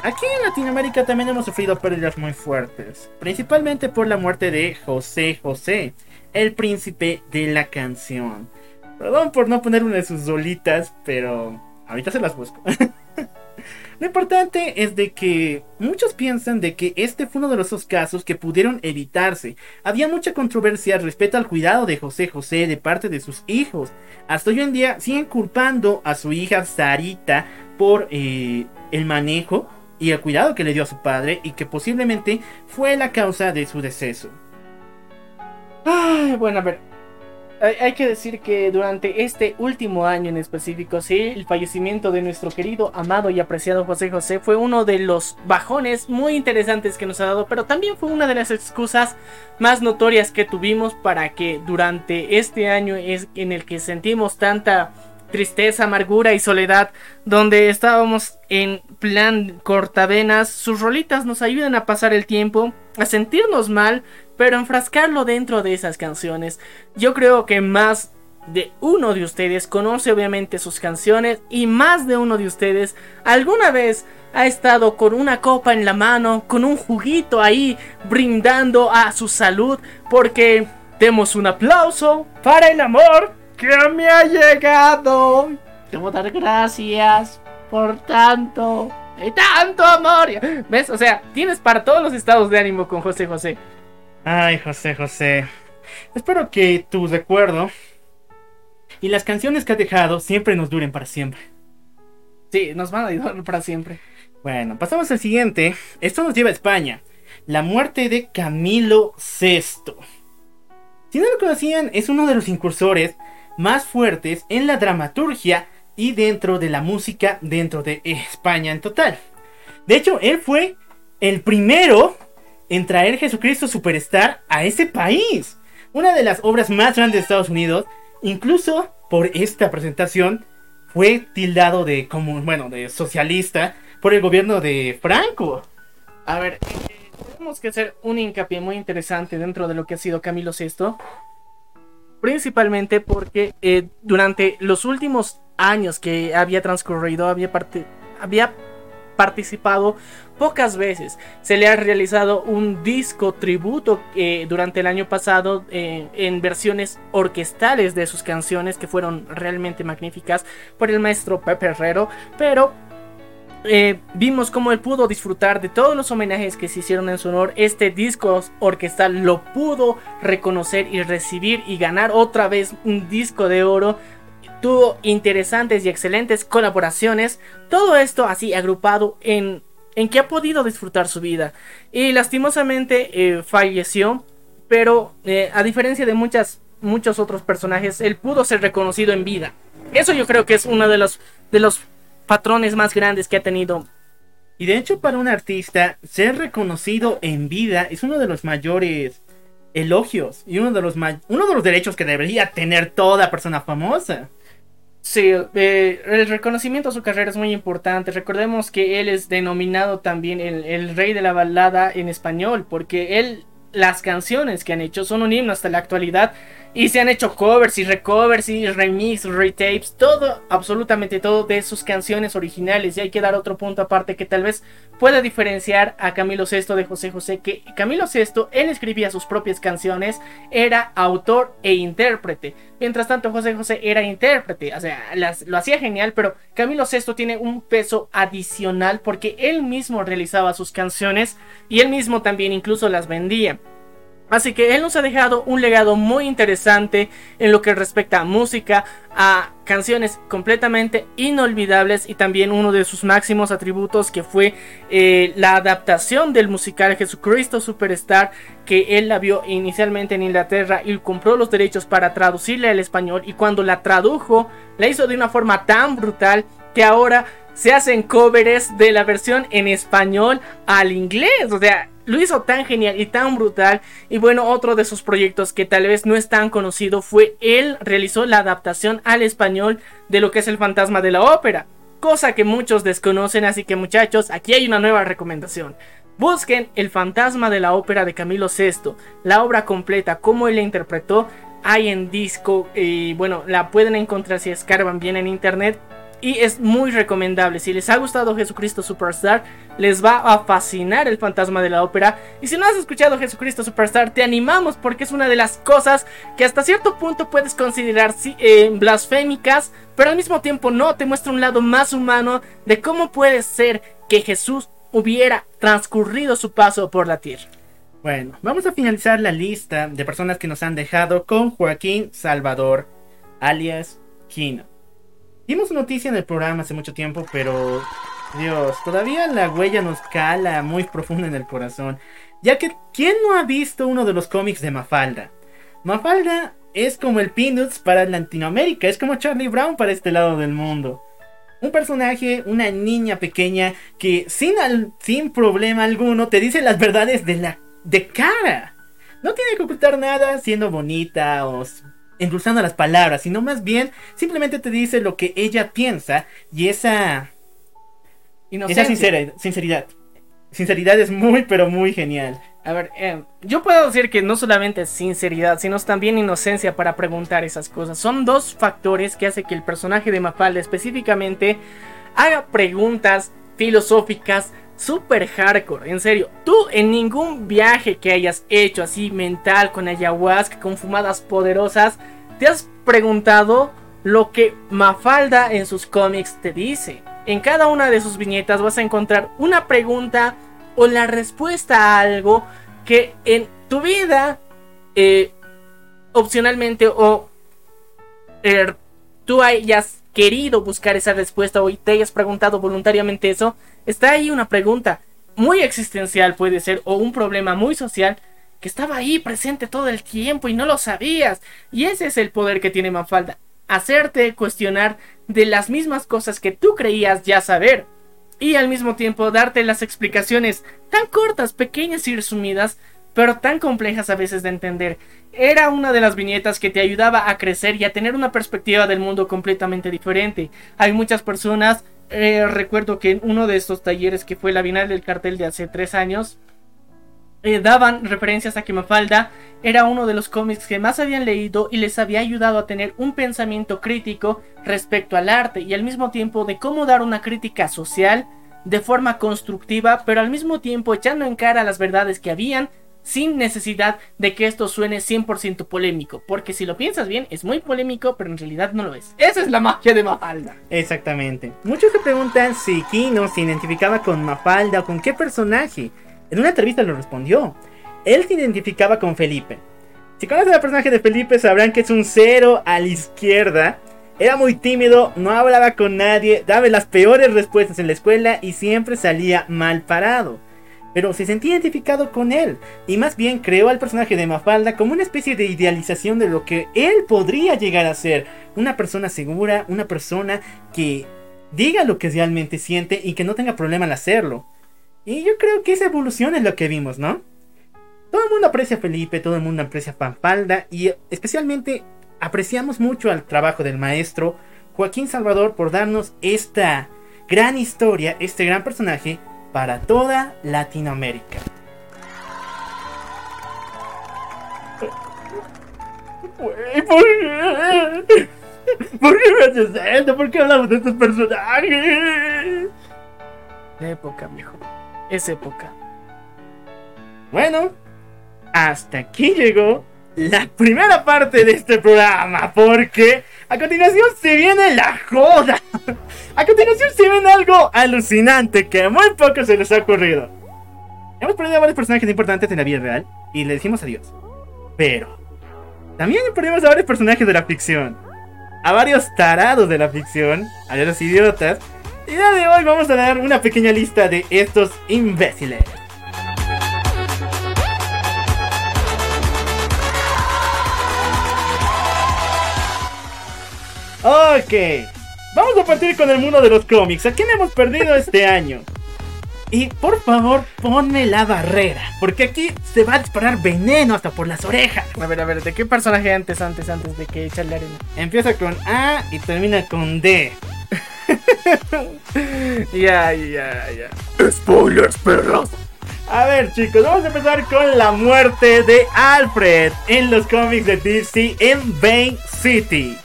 Aquí en Latinoamérica también hemos sufrido pérdidas muy fuertes, principalmente por la muerte de José José, el príncipe de la canción. Perdón por no poner una de sus solitas, pero ahorita se las busco. Lo importante es de que muchos piensan de que este fue uno de los casos que pudieron evitarse. Había mucha controversia respecto al cuidado de José José de parte de sus hijos. Hasta hoy en día siguen culpando a su hija Sarita por eh, el manejo y el cuidado que le dio a su padre y que posiblemente fue la causa de su deceso. Ay, bueno, a ver, hay, que decir que durante este último año en específico, sí, el fallecimiento de nuestro querido, amado y apreciado José José fue uno de los bajones muy interesantes que nos ha dado, pero también fue una de las excusas más notorias que tuvimos para que durante este año es en el que sentimos tanta tristeza, amargura y soledad, donde estábamos en plan cortavenas, sus rolitas nos ayudan a pasar el tiempo, a sentirnos mal, pero enfrascarlo dentro de esas canciones. Yo creo que más de uno de ustedes conoce obviamente sus canciones y más de uno de ustedes alguna vez ha estado con una copa en la mano, con un juguito ahí brindando a su salud porque demos un aplauso para el amor que me ha llegado. Debo dar gracias por tanto y tanto amor. ¿Ves? O sea, tienes para todos los estados de ánimo con José José. Ay, José José. Espero que tu recuerdo y las canciones que has dejado siempre nos duren para siempre. Sí, nos van a durar para siempre. Bueno, pasamos al siguiente. Esto nos lleva a España. La muerte de Camilo VI. Si no lo conocían, es uno de los incursores más fuertes en la dramaturgia y dentro de la música dentro de España en total. De hecho, él fue el primero en traer Jesucristo Superstar a ese país. Una de las obras más grandes de Estados Unidos, incluso por esta presentación, fue tildado de como, bueno, de socialista por el gobierno de Franco. A ver, eh, tenemos que hacer un hincapié muy interesante dentro de lo que ha sido Camilo VI principalmente porque eh, durante los últimos años que había transcurrido había, había participado pocas veces. Se le ha realizado un disco tributo eh, durante el año pasado eh, en versiones orquestales de sus canciones que fueron realmente magníficas por el maestro Pepe Herrero, pero eh, vimos cómo él pudo disfrutar de todos los homenajes que se hicieron en su honor. Este disco orquestal lo pudo reconocer y recibir y ganar otra vez un disco de oro. Tuvo interesantes y excelentes colaboraciones. Todo esto así agrupado en, en que ha podido disfrutar su vida. Y lastimosamente eh, falleció. Pero eh, a diferencia de muchas, muchos otros personajes, él pudo ser reconocido en vida. Eso yo creo que es uno de los, de los patrones más grandes que ha tenido. Y de hecho para un artista ser reconocido en vida es uno de los mayores elogios y uno de los uno de los derechos que debería tener toda persona famosa. Sí, eh, el reconocimiento a su carrera es muy importante. Recordemos que él es denominado también el, el, rey de la balada en español, porque él, las canciones que han hecho son un himno hasta la actualidad. Y se han hecho covers y recovers y remix, retapes, todo, absolutamente todo de sus canciones originales. Y hay que dar otro punto aparte que tal vez pueda diferenciar a Camilo VI de José José. Que Camilo VI, él escribía sus propias canciones, era autor e intérprete. Mientras tanto, José José era intérprete. O sea, lo hacía genial, pero Camilo VI tiene un peso adicional porque él mismo realizaba sus canciones y él mismo también incluso las vendía. Así que él nos ha dejado un legado muy interesante en lo que respecta a música, a canciones completamente inolvidables y también uno de sus máximos atributos que fue eh, la adaptación del musical Jesucristo Superstar que él la vio inicialmente en Inglaterra y compró los derechos para traducirla al español y cuando la tradujo la hizo de una forma tan brutal que ahora se hacen covers de la versión en español al inglés. O sea, lo hizo tan genial y tan brutal. Y bueno, otro de sus proyectos que tal vez no es tan conocido fue él realizó la adaptación al español de lo que es el fantasma de la ópera. Cosa que muchos desconocen, así que muchachos, aquí hay una nueva recomendación. Busquen El fantasma de la ópera de Camilo VI, la obra completa, como él la interpretó, hay en disco y bueno, la pueden encontrar si escarban bien en internet y es muy recomendable. Si les ha gustado Jesucristo Superstar, les va a fascinar el fantasma de la ópera. Y si no has escuchado Jesucristo Superstar, te animamos porque es una de las cosas que hasta cierto punto puedes considerar eh, blasfémicas, pero al mismo tiempo no, te muestra un lado más humano de cómo puede ser que Jesús hubiera transcurrido su paso por la tierra. Bueno, vamos a finalizar la lista de personas que nos han dejado con Joaquín Salvador, alias Kino. Dimos noticia en el programa hace mucho tiempo, pero Dios, todavía la huella nos cala muy profunda en el corazón. Ya que, ¿quién no ha visto uno de los cómics de Mafalda? Mafalda es como el Peanuts para Latinoamérica, es como Charlie Brown para este lado del mundo. Un personaje, una niña pequeña que sin, sin problema alguno te dice las verdades de la de cara. No tiene que ocultar nada siendo bonita o endulzando las palabras, sino más bien simplemente te dice lo que ella piensa y esa... Esa sinceridad. Sinceridad es muy, pero muy genial. A ver, eh, yo puedo decir que no solamente sinceridad, sino también inocencia para preguntar esas cosas. Son dos factores que hace que el personaje de Mafalda específicamente haga preguntas filosóficas super hardcore. En serio, tú en ningún viaje que hayas hecho así mental con ayahuasca, con fumadas poderosas, te has preguntado lo que Mafalda en sus cómics te dice. En cada una de sus viñetas vas a encontrar una pregunta o la respuesta a algo que en tu vida, eh, opcionalmente o er, tú hayas querido buscar esa respuesta o te hayas preguntado voluntariamente eso, está ahí una pregunta muy existencial puede ser o un problema muy social que estaba ahí presente todo el tiempo y no lo sabías. Y ese es el poder que tiene Mafalda, hacerte cuestionar de las mismas cosas que tú creías ya saber y al mismo tiempo darte las explicaciones tan cortas, pequeñas y resumidas, pero tan complejas a veces de entender. Era una de las viñetas que te ayudaba a crecer y a tener una perspectiva del mundo completamente diferente. Hay muchas personas, eh, recuerdo que en uno de estos talleres que fue la Bienal del Cartel de hace tres años, eh, daban referencias a que Mafalda era uno de los cómics que más habían leído y les había ayudado a tener un pensamiento crítico respecto al arte y al mismo tiempo de cómo dar una crítica social de forma constructiva, pero al mismo tiempo echando en cara las verdades que habían sin necesidad de que esto suene 100% polémico, porque si lo piensas bien es muy polémico, pero en realidad no lo es. Esa es la magia de Mafalda. Exactamente. Muchos se preguntan si Kino se identificaba con Mafalda o con qué personaje. En una entrevista lo respondió. Él se identificaba con Felipe. Si conocen al personaje de Felipe sabrán que es un cero a la izquierda. Era muy tímido, no hablaba con nadie, daba las peores respuestas en la escuela y siempre salía mal parado. Pero se sentía identificado con él y más bien creó al personaje de Mafalda como una especie de idealización de lo que él podría llegar a ser. Una persona segura, una persona que diga lo que realmente siente y que no tenga problema al hacerlo. Y yo creo que esa evolución es lo que vimos, ¿no? Todo el mundo aprecia a Felipe, todo el mundo aprecia a y especialmente apreciamos mucho al trabajo del maestro Joaquín Salvador por darnos esta gran historia, este gran personaje para toda Latinoamérica. ¿Por qué? ¿Por qué me haces esto? ¿Por qué hablamos de estos personajes? Época, viejo es época. Bueno, hasta aquí llegó la primera parte de este programa, porque a continuación se viene la joda. A continuación se viene algo alucinante que muy poco se les ha ocurrido. Hemos perdido a varios personajes importantes en la vida real, y le decimos adiós. Pero también perdimos a varios personajes de la ficción, a varios tarados de la ficción, a los idiotas. Y día de hoy vamos a dar una pequeña lista de estos imbéciles. Ok, vamos a partir con el mundo de los cómics. ¿A quién hemos perdido este año? Y por favor, ponme la barrera. Porque aquí se va a disparar veneno hasta por las orejas. A ver, a ver, ¿de qué personaje antes, antes, antes de que echarle arena? Empieza con A y termina con D. Ya, ya, ya. Spoilers, perras. A ver, chicos, vamos a empezar con la muerte de Alfred en los cómics de DC en Bane City.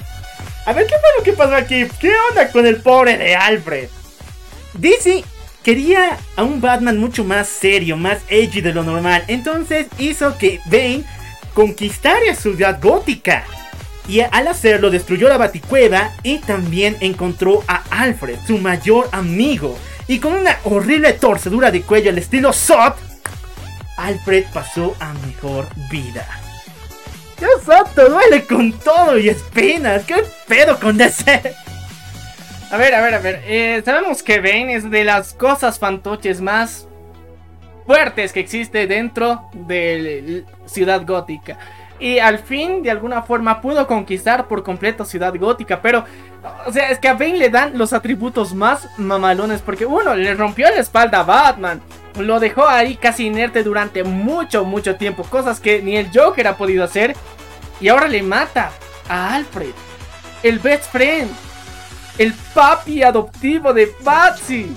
A ver, ¿qué fue lo que pasó aquí? ¿Qué onda con el pobre de Alfred? DC quería a un Batman mucho más serio, más edgy de lo normal. Entonces hizo que Bane conquistara Ciudad Gótica. Y al hacerlo destruyó la Baticueva y también encontró a Alfred, su mayor amigo. Y con una horrible torcedura de cuello al estilo SOT, Alfred pasó a mejor vida. ¡Dios santo! Duele con todo y espinas. ¿Qué pedo con ese? A ver, a ver, a ver. eh, sabemos que Bane es de las cosas fantoches más fuertes que existe dentro de Ciudad Gótica. Y al fin, de alguna forma, pudo conquistar por completo Ciudad Gótica. Pero, o sea, es que a Bane le dan los atributos más mamalones. Porque uno, le rompió la espalda a Batman. Lo dejó ahí casi inerte durante mucho, mucho tiempo. Cosas que ni el Joker ha podido hacer. Y ahora le mata a Alfred. El best friend. El papi adoptivo de Patsy.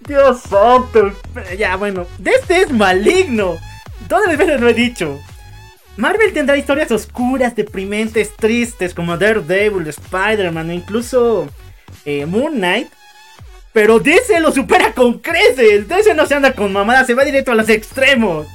Dios santo. Ya, bueno. Este es maligno. Las veces lo he dicho. Marvel tendrá historias oscuras, deprimentes, tristes, como Daredevil, Spider-Man o incluso eh, Moon Knight. Pero DC lo supera con creces. DC no se anda con mamadas, se va directo a los extremos.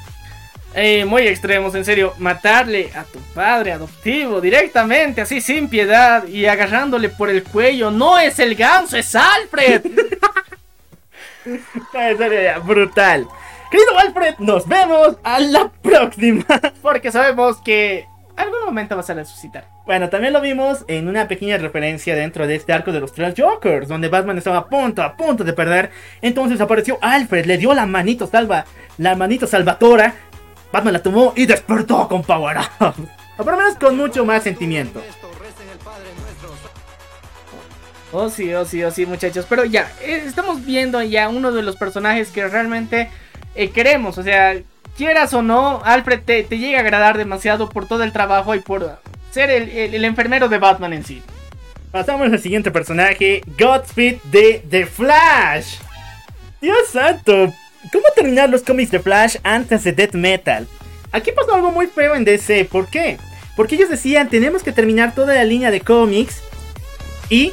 Eh, muy extremos, en serio. Matarle a tu padre adoptivo directamente, así sin piedad y agarrándole por el cuello. No es el ganso, es Alfred. Brutal. Querido Alfred, nos vemos a la próxima. Porque sabemos que algún momento vas a resucitar. Bueno, también lo vimos en una pequeña referencia dentro de este arco de los tres Jokers, donde Batman estaba a punto, a punto de perder. Entonces apareció Alfred, le dio la manito salva, la manito salvatora. Batman la tomó y despertó con Power Up. O por lo menos con mucho más sentimiento. Oh sí, oh sí, oh sí, muchachos. Pero ya, eh, estamos viendo ya uno de los personajes que realmente eh, queremos. O sea, quieras o no, Alfred te, llega a agradar demasiado por todo el trabajo y por ser el, el- enfermero de Batman en sí. Pasamos al siguiente personaje, Godspeed de The Flash. Dios santo, ¿cómo terminar los cómics de Flash antes de Death Metal? Aquí pasó algo muy feo en DC, ¿por qué? Porque ellos decían, tenemos que terminar toda la línea de cómics y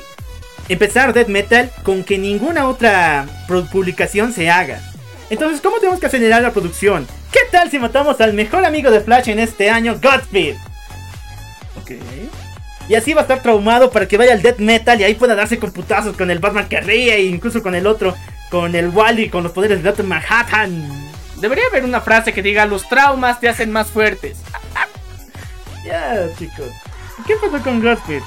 empezar Death Metal con que ninguna otra publicación se haga. Entonces, ¿cómo tenemos que acelerar la producción? ¿Qué tal si matamos al mejor amigo de Flash en este año, Godspeed? Ok. Y así va a estar traumado para que vaya al death metal y ahí pueda darse con putazos con el Batman que ríe e incluso con el otro, con el Wally, con los poderes de Dr. Manhattan. Debería haber una frase que diga los traumas te hacen más fuertes. Ya, chicos. ¿Qué pasó con Godspeed?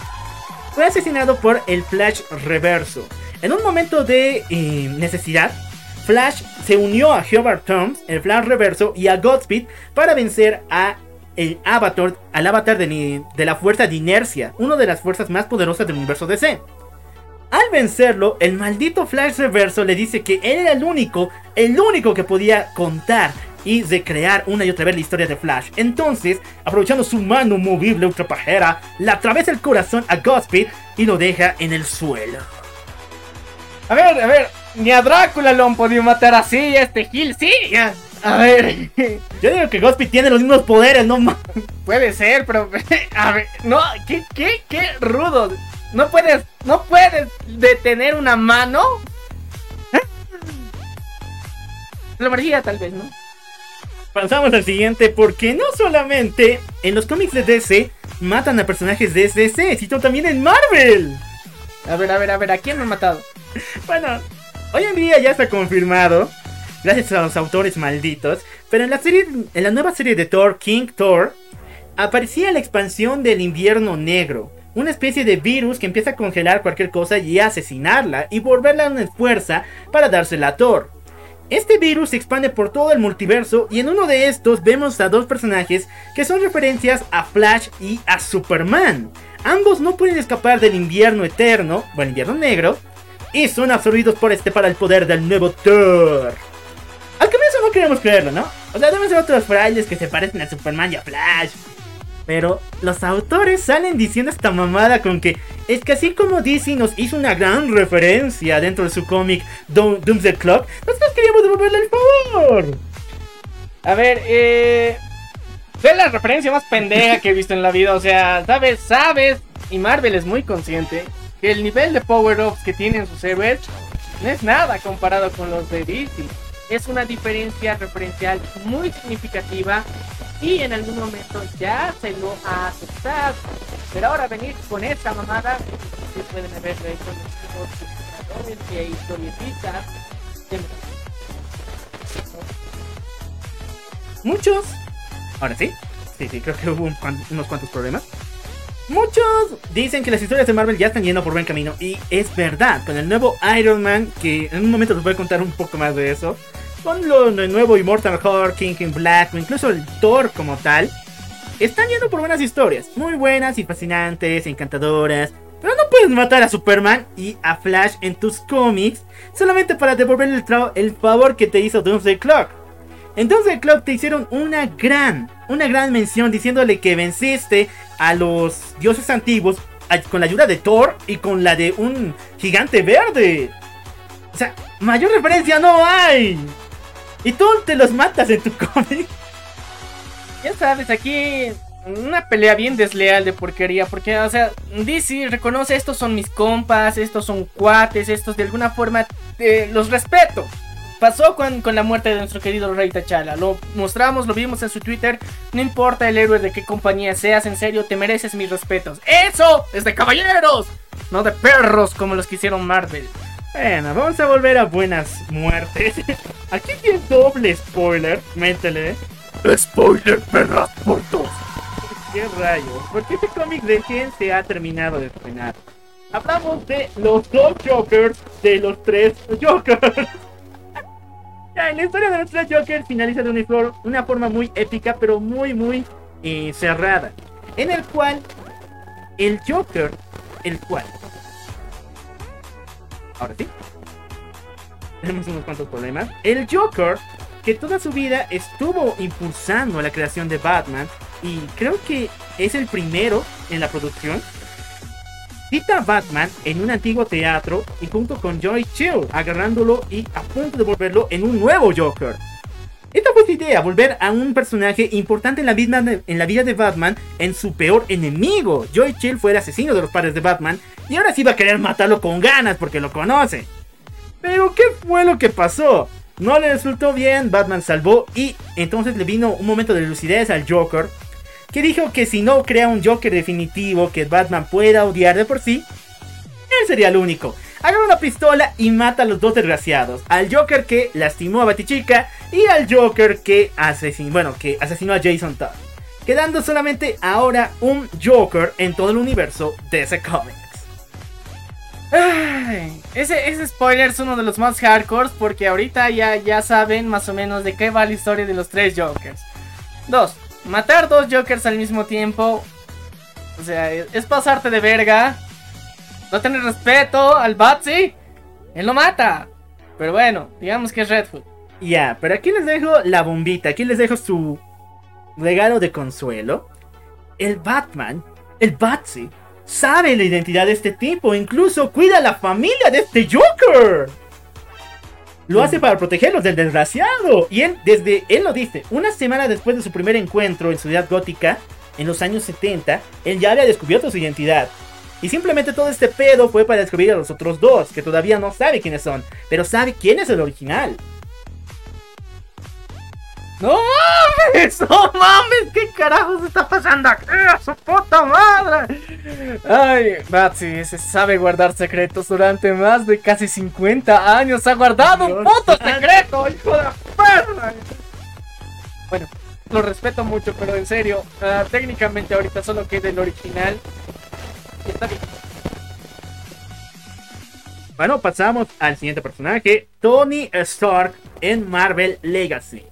Fue asesinado por el Flash Reverso. En un momento de eh, necesidad, Flash se unió a Hubert Thoms, el Flash Reverso, y a Godspeed para vencer a el Avatar, al avatar de la fuerza de inercia, una de las fuerzas más poderosas del universo DC. Al vencerlo, el maldito Flash Reverso le dice que él era el único, el único que podía contar y recrear una y otra vez la historia de Flash. Entonces, aprovechando su mano movible ultrapajera, le atraviesa el corazón a Godspeed y lo deja en el suelo. A ver, a ver, ni a Drácula lo han podido matar así, este Gil sí. ya. A ver, Yo digo que Godspeed tiene los mismos poderes, no más. puede ser, pero a ver, no, qué, qué, qué rudo. No puedes, no puedes detener una mano. La energía tal vez, ¿no? Pasamos al siguiente porque no solamente en los cómics de DC matan a personajes de DC, sino también en Marvel. A ver, a ver, a ver, ¿a quién me han matado? Bueno, hoy en día ya está confirmado, gracias a los autores malditos, Pero en la, serie, en la nueva serie de Thor, King Thor, aparecía la expansión del invierno negro. Una especie de virus que empieza a congelar cualquier cosa y asesinarla y volverla una fuerza para dársela a Thor. Este virus se expande por todo el multiverso y en uno de estos vemos a dos personajes que son referencias a Flash y a Superman. Ambos no pueden escapar del invierno eterno, o el invierno negro, y son absorbidos por este para el poder del nuevo Thor. Al comienzo no queremos creerlo, ¿no? O sea, deben ser otros frailes que se parecen a Superman y a Flash. Pero los autores salen diciendo esta mamada con que es que así como DC nos hizo una gran referencia dentro de su cómic Doomsday Clock, nosotros queríamos devolverle el favor. A ver, eh. Es la referencia más pendeja que he visto en la vida. O sea, sabes, sabes, y Marvel es muy consciente que el nivel de power-ups que tienen sus héroes no es nada comparado con los de DC. Es una diferencia referencial muy significativa y en algún momento ya se lo ha aceptado. Pero ahora venir con esta mamada, que pueden haber hecho los historietistas. Muchos, ahora sí, sí, sí, creo que hubo unos cuantos problemas. Muchos dicen que las historias de Marvel ya están yendo por buen camino y es verdad, con el nuevo Iron Man, que en un momento les voy a contar un poco más de eso, con lo nuevo Immortal Hulk, King in Black, o incluso el Thor como tal, están yendo por buenas historias, muy buenas y fascinantes, encantadoras, pero no puedes matar a Superman y a Flash en tus cómics solamente para devolverle el, el favor que te hizo Doomsday Clock. En Doomsday Clock te hicieron una gran, una gran mención diciéndole que venciste a los dioses antiguos con la ayuda de Thor y con la de un gigante verde. O sea, mayor referencia no hay. Y tú te los matas en tu cómic. Ya sabes, aquí una pelea bien desleal de porquería, porque, o sea, DC reconoce estos son mis compas, estos son cuates, estos de alguna forma eh, los respeto. Pasó con, con la muerte de nuestro querido Rey T'Challa, lo mostramos, lo vimos en su Twitter, no importa el héroe de qué compañía seas, en serio, te mereces mis respetos. ¡Eso es de caballeros! No de perros como los que hicieron Marvel. Bueno, vamos a volver a buenas muertes. Aquí tiene doble spoiler, métele. Spoiler, perras por dos. ¿Qué rayos? Porque este cómic recién se ha terminado de estrenar. Hablamos de los dos Jokers de los tres Jokers. La historia de los tres Jokers finaliza de una, una forma muy épica, pero muy, muy eh, cerrada. En el cual el Joker, el cual. Ahora sí. Tenemos unos cuantos problemas. El Joker, que toda su vida estuvo impulsando la creación de Batman, y creo que es el primero en la producción. Cita Batman en un antiguo teatro y junto con Joy Chill, agarrándolo y a punto de volverlo en un nuevo Joker. Esta fue su idea, volver a un personaje importante en la, vida de, en la vida de Batman en su peor enemigo. Joy Chill fue el asesino de los padres de Batman y ahora sí va a querer matarlo con ganas porque lo conoce. Pero ¿qué fue lo que pasó? No le resultó bien, Batman salvó y entonces le vino un momento de lucidez al Joker que dijo que si no crea un Joker definitivo que Batman pueda odiar de por sí, él sería el único. Agarra una pistola y mata a los dos desgraciados. Al Joker que lastimó a Batichica y al Joker que asesinó, bueno, que asesinó a Jason Todd. Quedando solamente ahora un Joker en todo el universo de ese cómics. Ay, ese, ese spoiler es uno de los más hardcore porque ahorita ya, ya saben más o menos de qué va la historia de los tres Jokers. Dos, matar dos Jokers al mismo tiempo. O sea, es, pasarte de verga. No tener respeto al Batsy. Él lo mata. Pero bueno, digamos que es Red Hood. Ya, pero aquí les dejo la bombita, aquí les dejo su regalo de consuelo. El Batman, el Batsy, sabe la identidad de este tipo, incluso cuida a la familia de este Joker. Lo hace para protegerlos del desgraciado. Y él, desde, él lo dice, una semana después de su primer encuentro en Ciudad Gótica, en los años 70, él ya había descubierto su identidad. Y simplemente todo este pedo fue para descubrir a los otros dos, que todavía no sabe quiénes son, pero sabe quién es el original. ¡No mames! ¡No mames! ¿Qué carajos está pasando aquí? ¡A su puta madre! Ay, Batsy se sabe guardar secretos durante más de casi 50 años. ¡Ha guardado un puto santo. secreto, hijo de perra! Bueno, lo respeto mucho, pero en serio, ah, técnicamente ahorita solo queda el original. Y está bien. Bueno, pasamos al siguiente personaje, Tony Stark en Marvel Legacy.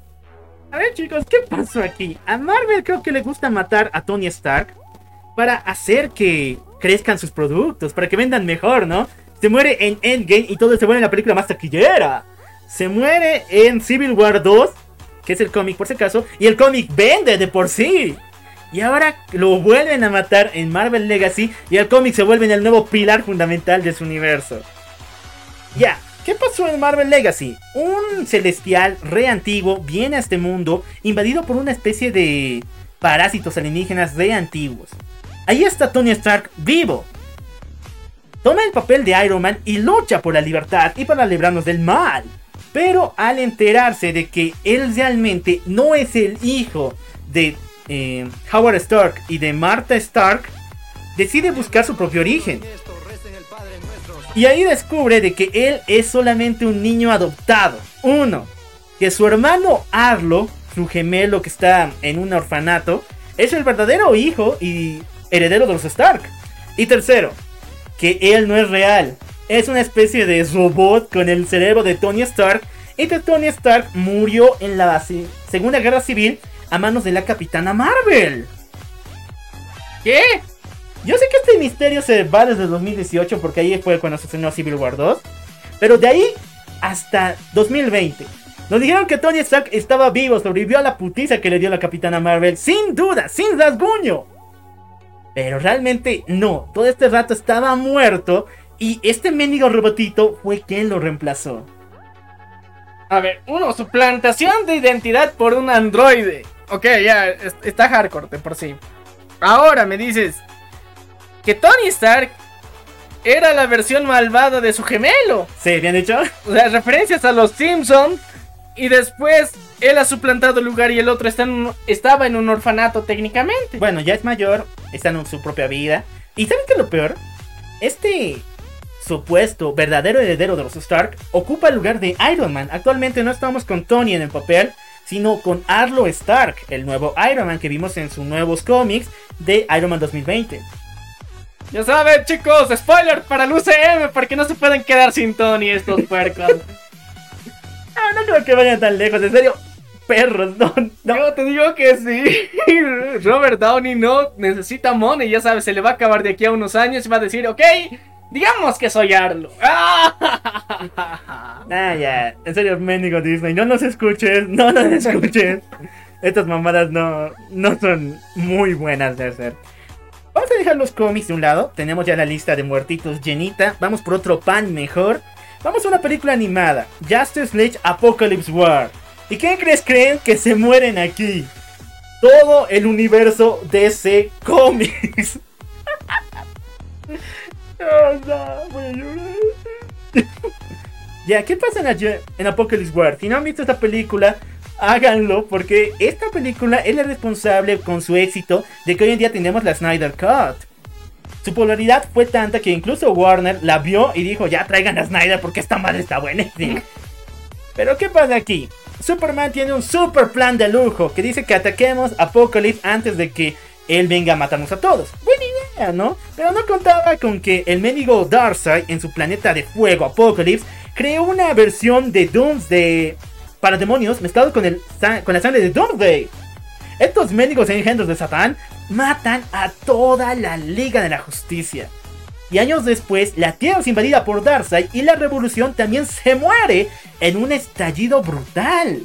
A ver chicos, ¿qué pasó aquí? A Marvel creo que le gusta matar a Tony Stark para hacer que crezcan sus productos, para que vendan mejor, ¿no? Se muere en Endgame y todo se muere en la película más taquillera. Se muere en Civil War 2, que es el cómic por si acaso, y el cómic vende de por sí. Y ahora lo vuelven a matar en Marvel Legacy y el cómic se vuelve en el nuevo pilar fundamental de su universo. Ya, ¿qué pasó en Marvel Legacy? Un celestial re antiguo viene a este mundo invadido por una especie de parásitos alienígenas re antiguos. Ahí está Tony Stark vivo. Toma el papel de Iron Man y lucha por la libertad y para librarnos del mal. Pero al enterarse de que él realmente no es el hijo de eh, Howard Stark y de Martha Stark, decide buscar su propio origen. Y ahí descubre de que él es solamente un niño adoptado. Uno, que su hermano Arlo, su gemelo que está en un orfanato, es el verdadero hijo y heredero de los Stark. Y tercero, que él no es real. Es una especie de robot con el cerebro de Tony Stark. Y que Tony Stark murió en la Segunda Guerra Civil a manos de la Capitana Marvel. ¿Qué? Yo sé que este misterio se va desde 2018 porque ahí fue cuando se estrenó Civil War 2. Pero de ahí hasta 2020. Nos dijeron que Tony Stark estaba vivo, sobrevivió a la putiza que le dio la Capitana Marvel. Sin duda, sin rasguño. Pero realmente no. Todo este rato estaba muerto. Y este mendigo robotito fue quien lo reemplazó. A ver, uno, suplantación de identidad por un androide. Ok, ya, es- está hardcore de por sí. Ahora me dices que Tony Stark era la versión malvada de su gemelo. ¿Sí? ¿Bien dicho? Sea, referencias a los Simpsons. Y después él ha suplantado el lugar y el otro está en un- estaba en un orfanato técnicamente. Bueno, ya es mayor, está en su propia vida. ¿Y saben qué es lo peor? Este supuesto verdadero heredero de los Stark ocupa el lugar de Iron Man. Actualmente no estamos con Tony en el papel, sino con Arlo Stark, el nuevo Iron Man que vimos en sus nuevos cómics de Iron Man 2020. Ya saben, chicos, spoiler para el UCM, porque no se pueden quedar sin Tony estos puercos. Ah, no creo que vayan tan lejos, en serio. Perros, no, no. Yo te digo que sí. Robert Downey no necesita money, ya sabes, se le va a acabar de aquí a unos años y va a decir, ok, digamos que soy Arlo. ¡Ah! Ya. En serio, mendigo Disney. No nos escuches. No nos escuches. Estas mamadas no, no son muy buenas de hacer. Vamos a dejar los cómics de un lado. Tenemos ya la lista de muertitos llenita. Vamos por otro pan mejor. Vamos a una película animada. Justice League Apocalypse War. ¿Y quién crees creen que se mueren aquí? Todo el universo. Oh, no, voy a llorar. Ya, ¿qué pasa en, en Apocalypse War? Si no han visto esta película, háganlo porque esta película es la responsable con su éxito de que hoy en día tenemos la Snyder Cut. Su popularidad fue tanta que incluso Warner la vio y dijo, ya traigan a Snyder porque esta madre está buena. Pero ¿qué pasa aquí? Superman tiene un super plan de lujo que dice que ataquemos Apocalypse antes de que él venga a matarnos a todos. Buena idea, ¿no? Pero no contaba con que el mendigo Darkseid en su planeta de fuego Apocalypse creó una versión de Doomsday para demonios mezclado con, el, con la sangre de Doomsday. Estos mendigos engendros de Satán matan a toda la Liga de la Justicia. Y años después, la Tierra es invadida por Darkseid y la revolución también se muere en un estallido brutal.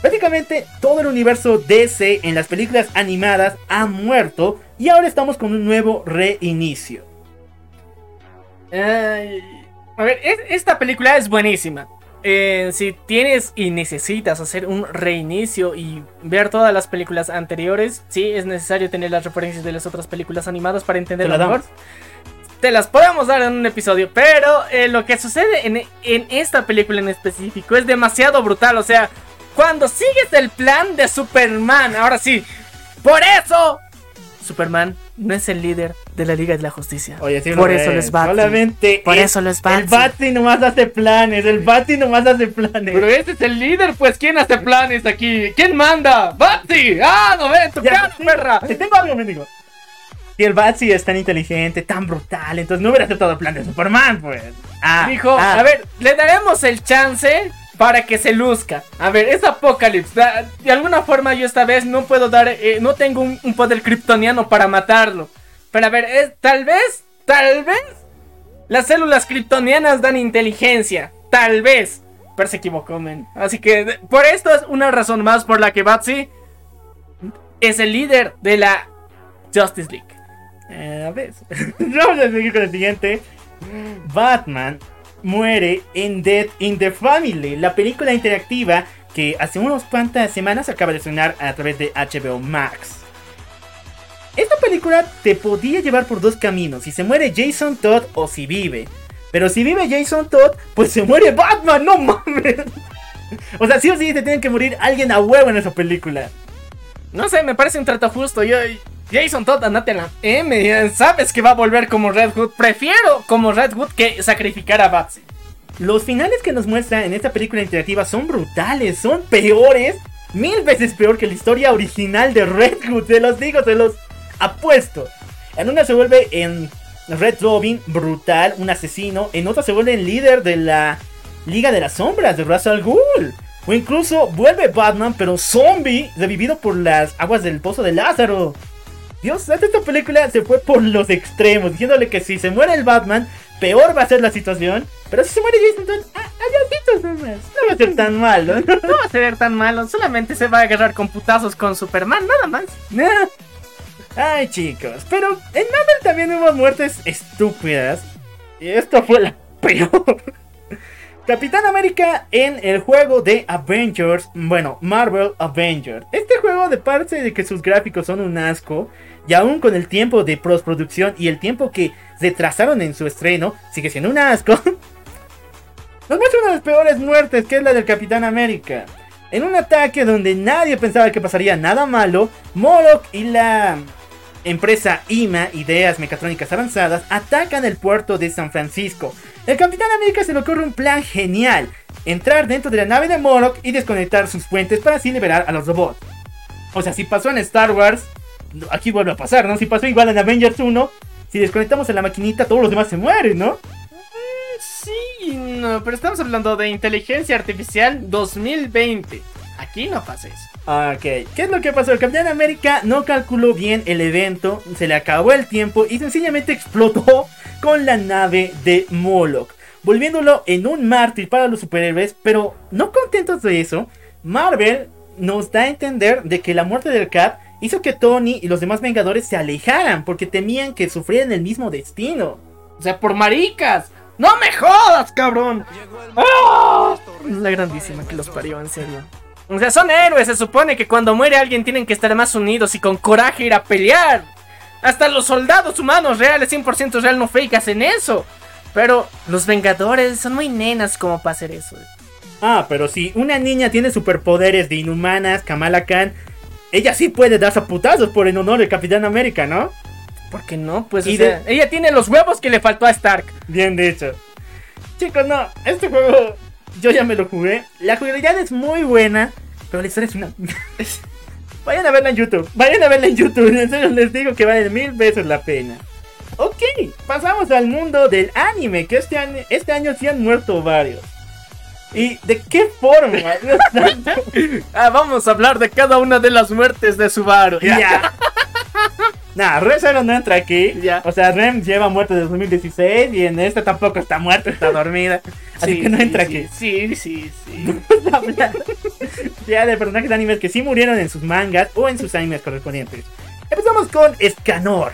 Prácticamente todo el universo DC en las películas animadas ha muerto y ahora estamos con un nuevo reinicio. A ver, es- esta película es buenísima. Eh, si tienes y necesitas hacer un reinicio y ver todas las películas anteriores, sí es necesario tener las referencias de las otras películas animadas para Te entenderlo la mejor. damos. Te las podemos dar en un episodio, pero eh, lo que sucede en, en esta película en específico es demasiado brutal. O sea, cuando sigues el plan de Superman, ahora sí, por eso Superman no es el líder de la Liga de la Justicia. Oye, sí Por eso es. Batsy. Solamente Por es- eso lo es El Batsy. Batsy nomás hace planes. El Batsy nomás hace planes. Pero este es el líder, pues ¿quién hace planes aquí? ¿Quién manda? ¡Batsy! ¡Ah, no ven tu cara, perra! Te tengo algo, mendigo. Si el Batsy es tan inteligente, tan brutal, entonces no hubiera aceptado el plan de Superman, pues. Ah, Dijo, ah. a ver, le daremos el chance para que se luzca. A ver, es Apocalypse. De alguna forma yo esta vez no puedo dar, eh, no tengo un, poder kryptoniano para matarlo. Pero a ver, es, tal vez, tal vez, las células kryptonianas dan inteligencia. Tal vez. Pero se equivocó, men. Así que por esto es una razón más por la que Batsy es el líder de la Justice League. Eh, a ver. Vamos a seguir con el siguiente. Batman muere en Dead in the Family, la película interactiva que hace unas cuantas semanas acaba de estrenar a través de HBO Max. Esta película te podía llevar por dos caminos, si se muere Jason Todd o si vive. Pero si vive Jason Todd, pues se muere Batman, no mames. O sea, sí o sí se tiene que morir alguien a huevo en esa película. No sé, me parece un trato justo. Yo, Jason Todd, andate a la M. Sabes que va a volver como Red Hood. Prefiero como Red Hood que sacrificar a Batsy. Los finales que nos muestran en esta película interactiva son brutales, son peores, mil veces peor que la historia original de Red Hood, se los digo, se los apuesto. En una se vuelve en Red Robin, brutal, un asesino, en otra se vuelve el líder de la Liga de las Sombras de Ra's al Ghul. O incluso vuelve Batman, pero zombie, revivido por las aguas del pozo de Lázaro. Dios, esta película se fue por los extremos, diciéndole que si se muere el Batman, peor va a ser la situación. Pero si se muere Jason Todd, ah, adiositos nomás. No va a ser tan malo. No va a ser tan malo. Solamente se va a agarrar con putazos con Superman, nada más. Ay, chicos. Pero en Marvel también hubo muertes estúpidas. Y esto fue la peor. Capitán América en el juego de Avengers, bueno, Marvel Avengers. Este juego, de parte de que sus gráficos son un asco, y aún con el tiempo de postproducción y el tiempo que retrasaron en su estreno, sigue siendo un asco. Nos muestra una de las peores muertes, que es la del Capitán América. En un ataque donde nadie pensaba que pasaría nada malo, Moloch y la empresa IMA, Ideas Mecatrónicas Avanzadas, atacan el puerto de San Francisco. El Capitán América se le ocurre un plan genial, entrar dentro de la nave de Moloch y desconectar sus puentes para así liberar a los robots. O sea, si pasó en Star Wars, aquí vuelve a pasar, ¿no? Si pasó igual en Avengers 1, si desconectamos a la maquinita, todos los demás se mueren, ¿no? Sí, no, pero estamos hablando de inteligencia artificial 2020. Aquí no pasa eso. Ok, ¿qué es lo que pasó? El Capitán América no calculó bien el evento, se le acabó el tiempo y sencillamente explotó con la nave de Moloch, volviéndolo en un mártir para los superhéroes, pero no contentos de eso, Marvel nos da a entender de que la muerte del Cap hizo que Tony y los demás Vengadores se alejaran porque temían que sufrieran el mismo destino. O sea, por maricas. ¡No me jodas, cabrón! ¡Ah! La grandísima que los parió, en serio. O sea, son héroes. Se supone que cuando muere alguien tienen que estar más unidos y con coraje ir a pelear. Hasta los soldados humanos reales, 100% real, no fake, hacen eso. Pero los Vengadores son muy nenas como para hacer eso. Ah, pero si una niña tiene superpoderes de inhumanas, Kamala Khan, ella sí puede darse a putazos por el honor del Capitán América, ¿no? ¿Por qué no? Pues, o sea, ella tiene los huevos que le faltó a Stark. Bien dicho. Chicos, no, este juego yo ya me lo jugué. La jugabilidad es muy buena, pero la historia es una... Vayan a verla en YouTube, vayan a verla en YouTube, en serio les digo que vale mil veces la pena. Ok, pasamos al mundo del anime, que este año, este año sí han muerto varios. ¿Y de qué forma? Ah, vamos a hablar de cada una de las muertes de Subaru. Ya. Nah, Rem Zero no entra aquí. Ya. O sea, Rem lleva muerto desde 2016 y en esta tampoco está muerta, está dormida. Así Sí, que no entra aquí. Sí, sí, sí. Vamos a hablar ya de personajes de animes que sí murieron en sus mangas o en sus animes correspondientes. Empezamos con Escanor.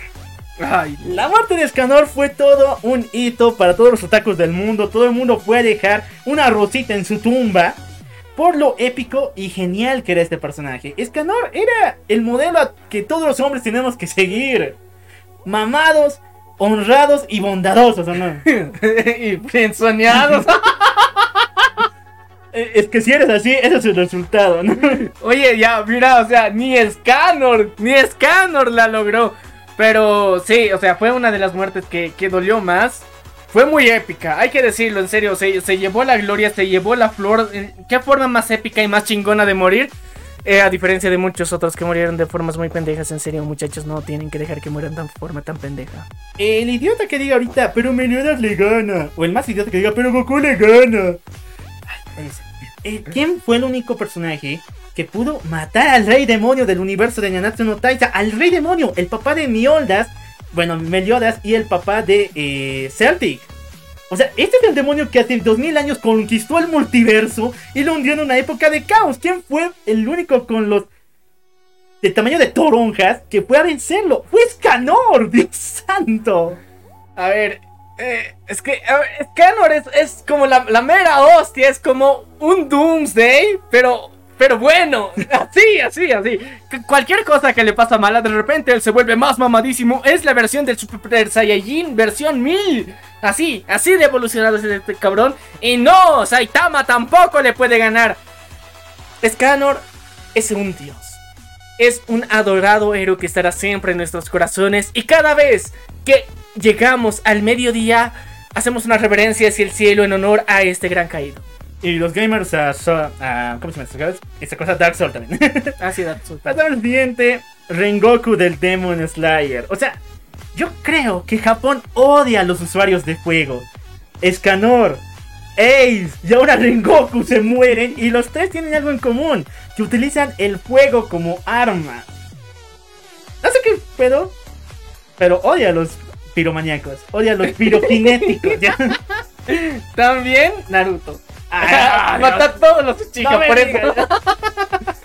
Ay, La muerte de Escanor fue todo un hito para todos los otakus del mundo. Todo el mundo fue a dejar una rosita en su tumba por lo épico y genial que era este personaje. Escanor era el modelo que todos los hombres tenemos que seguir. Mamados, honrados y bondadosos, ¿o no? y bien soñados. Eh, Es que si eres así, ese es el resultado, ¿no? Oye, ya, mira, o sea, ni Scanor, ni Scanor la logró. Pero sí, o sea, fue una de las muertes que, que dolió más. Fue muy épica, hay que decirlo, en serio, se, se llevó la gloria, se llevó la flor. Eh, ¿Qué forma más épica y más chingona de morir? Eh, a diferencia de muchos otros que murieron de formas muy pendejas, en serio, muchachos, no tienen que dejar que mueran de forma tan pendeja. El idiota que diga ahorita, pero Meliodas le gana. O el más idiota que diga, pero Goku le gana. Ay. Eh, ¿Quién fue el único personaje que pudo matar al rey demonio del universo de Nanatsu no Taisa? Al rey demonio, el papá de Mioldas, bueno, Meliodas y el papá de eh, Celtic. O sea, este es el demonio que hace 2000 años conquistó el multiverso y lo hundió en una época de caos. ¿Quién fue el único con los del tamaño de toronjas que fue a vencerlo? Fue Scanor, Dios santo. A ver, eh, es que a ver, Scanor es, es como la mera hostia, es como un Doomsday, pero, pero bueno, así, así, así. C- cualquier cosa que le pasa mala, de repente él se vuelve más mamadísimo. Es la versión del Super Saiyajin, versión 1000. Así, así de evolucionado es este cabrón. Y no, Saitama tampoco le puede ganar. Scanor es un dios. Es un adorado héroe que estará siempre en nuestros corazones. Y cada vez que llegamos al mediodía, hacemos una reverencia hacia el cielo en honor a este gran caído. Y los gamers a, So- a- ¿cómo se llama esta cosa? Dark Soul también. Así Dark Souls. Pasamos al siguiente, Rengoku del Demon Slayer. O sea, yo creo que Japón odia a los usuarios de fuego. Escanor, Ace y ahora Rengoku se mueren y los tres tienen algo en común, que utilizan el fuego como arma. No sé qué pedo, pero odia a los piromaníacos, odia a los pirokinéticos. ¿ya? También Naruto. Ah, Mata a todos los chicos, No por eso.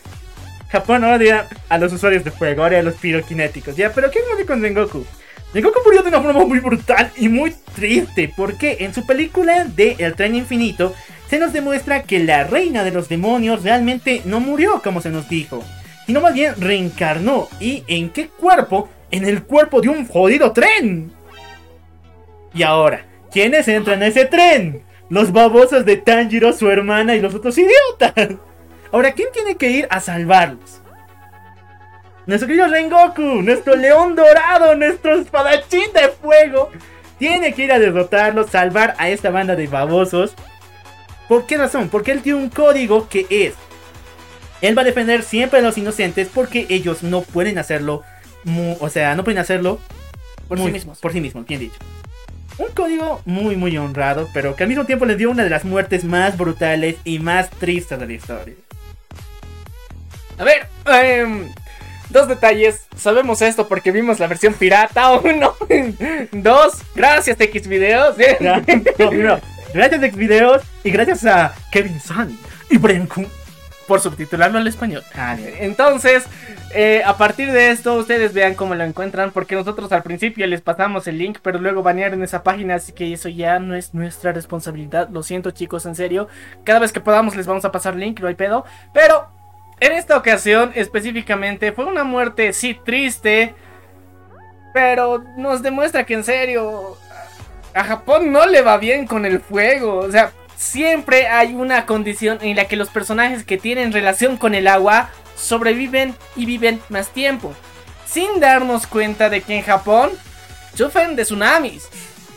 Japón odia a los usuarios de fuego, odia a los pirokinéticos. Ya, pero ¿qué murió con Rengoku? Rengoku murió de una forma muy brutal y muy triste, porque en su película de El tren infinito se nos demuestra que la reina de los demonios realmente no murió como se nos dijo, sino más bien reencarnó. ¿Y en qué cuerpo? En el cuerpo de un jodido tren. Y ahora, ¿quiénes entran a ese tren? Los babosos de Tanjiro, su hermana y los otros idiotas. Ahora, ¿quién tiene que ir a salvarlos? Nuestro querido Rengoku, nuestro león dorado, nuestro espadachín de fuego. Tiene que ir a derrotarlos, salvar a esta banda de babosos. ¿Por qué razón? Porque él tiene un código que es... Él va a defender siempre a los inocentes porque ellos no pueden hacerlo... o sea, no pueden hacerlo... Por sí mismos. Por sí mismos, bien dicho. Un código muy muy honrado, pero que al mismo tiempo les dio una de las muertes más brutales y más tristes de la historia. A ver, em, dos detalles. Sabemos esto porque vimos la versión pirata. Uno, dos, gracias X videos. Ya, no, no. Gracias Xvideos y gracias a Kevin Sun y Brian Kun. Por subtitularlo al español. Ah. Entonces, eh, a partir de esto, ustedes vean cómo lo encuentran, porque nosotros al principio les pasamos el link, pero luego banearon esa página, así que eso ya no es nuestra responsabilidad. Lo siento chicos, en serio. Cada vez que podamos les vamos a pasar link, no hay pedo. Pero, en esta ocasión específicamente, fue una muerte, sí, triste, pero nos demuestra que en serio, a Japón no le va bien con el fuego. O sea, siempre hay una condición en la que los personajes que tienen relación con el agua sobreviven y viven más tiempo. Sin darnos cuenta de que en Japón sufren de tsunamis.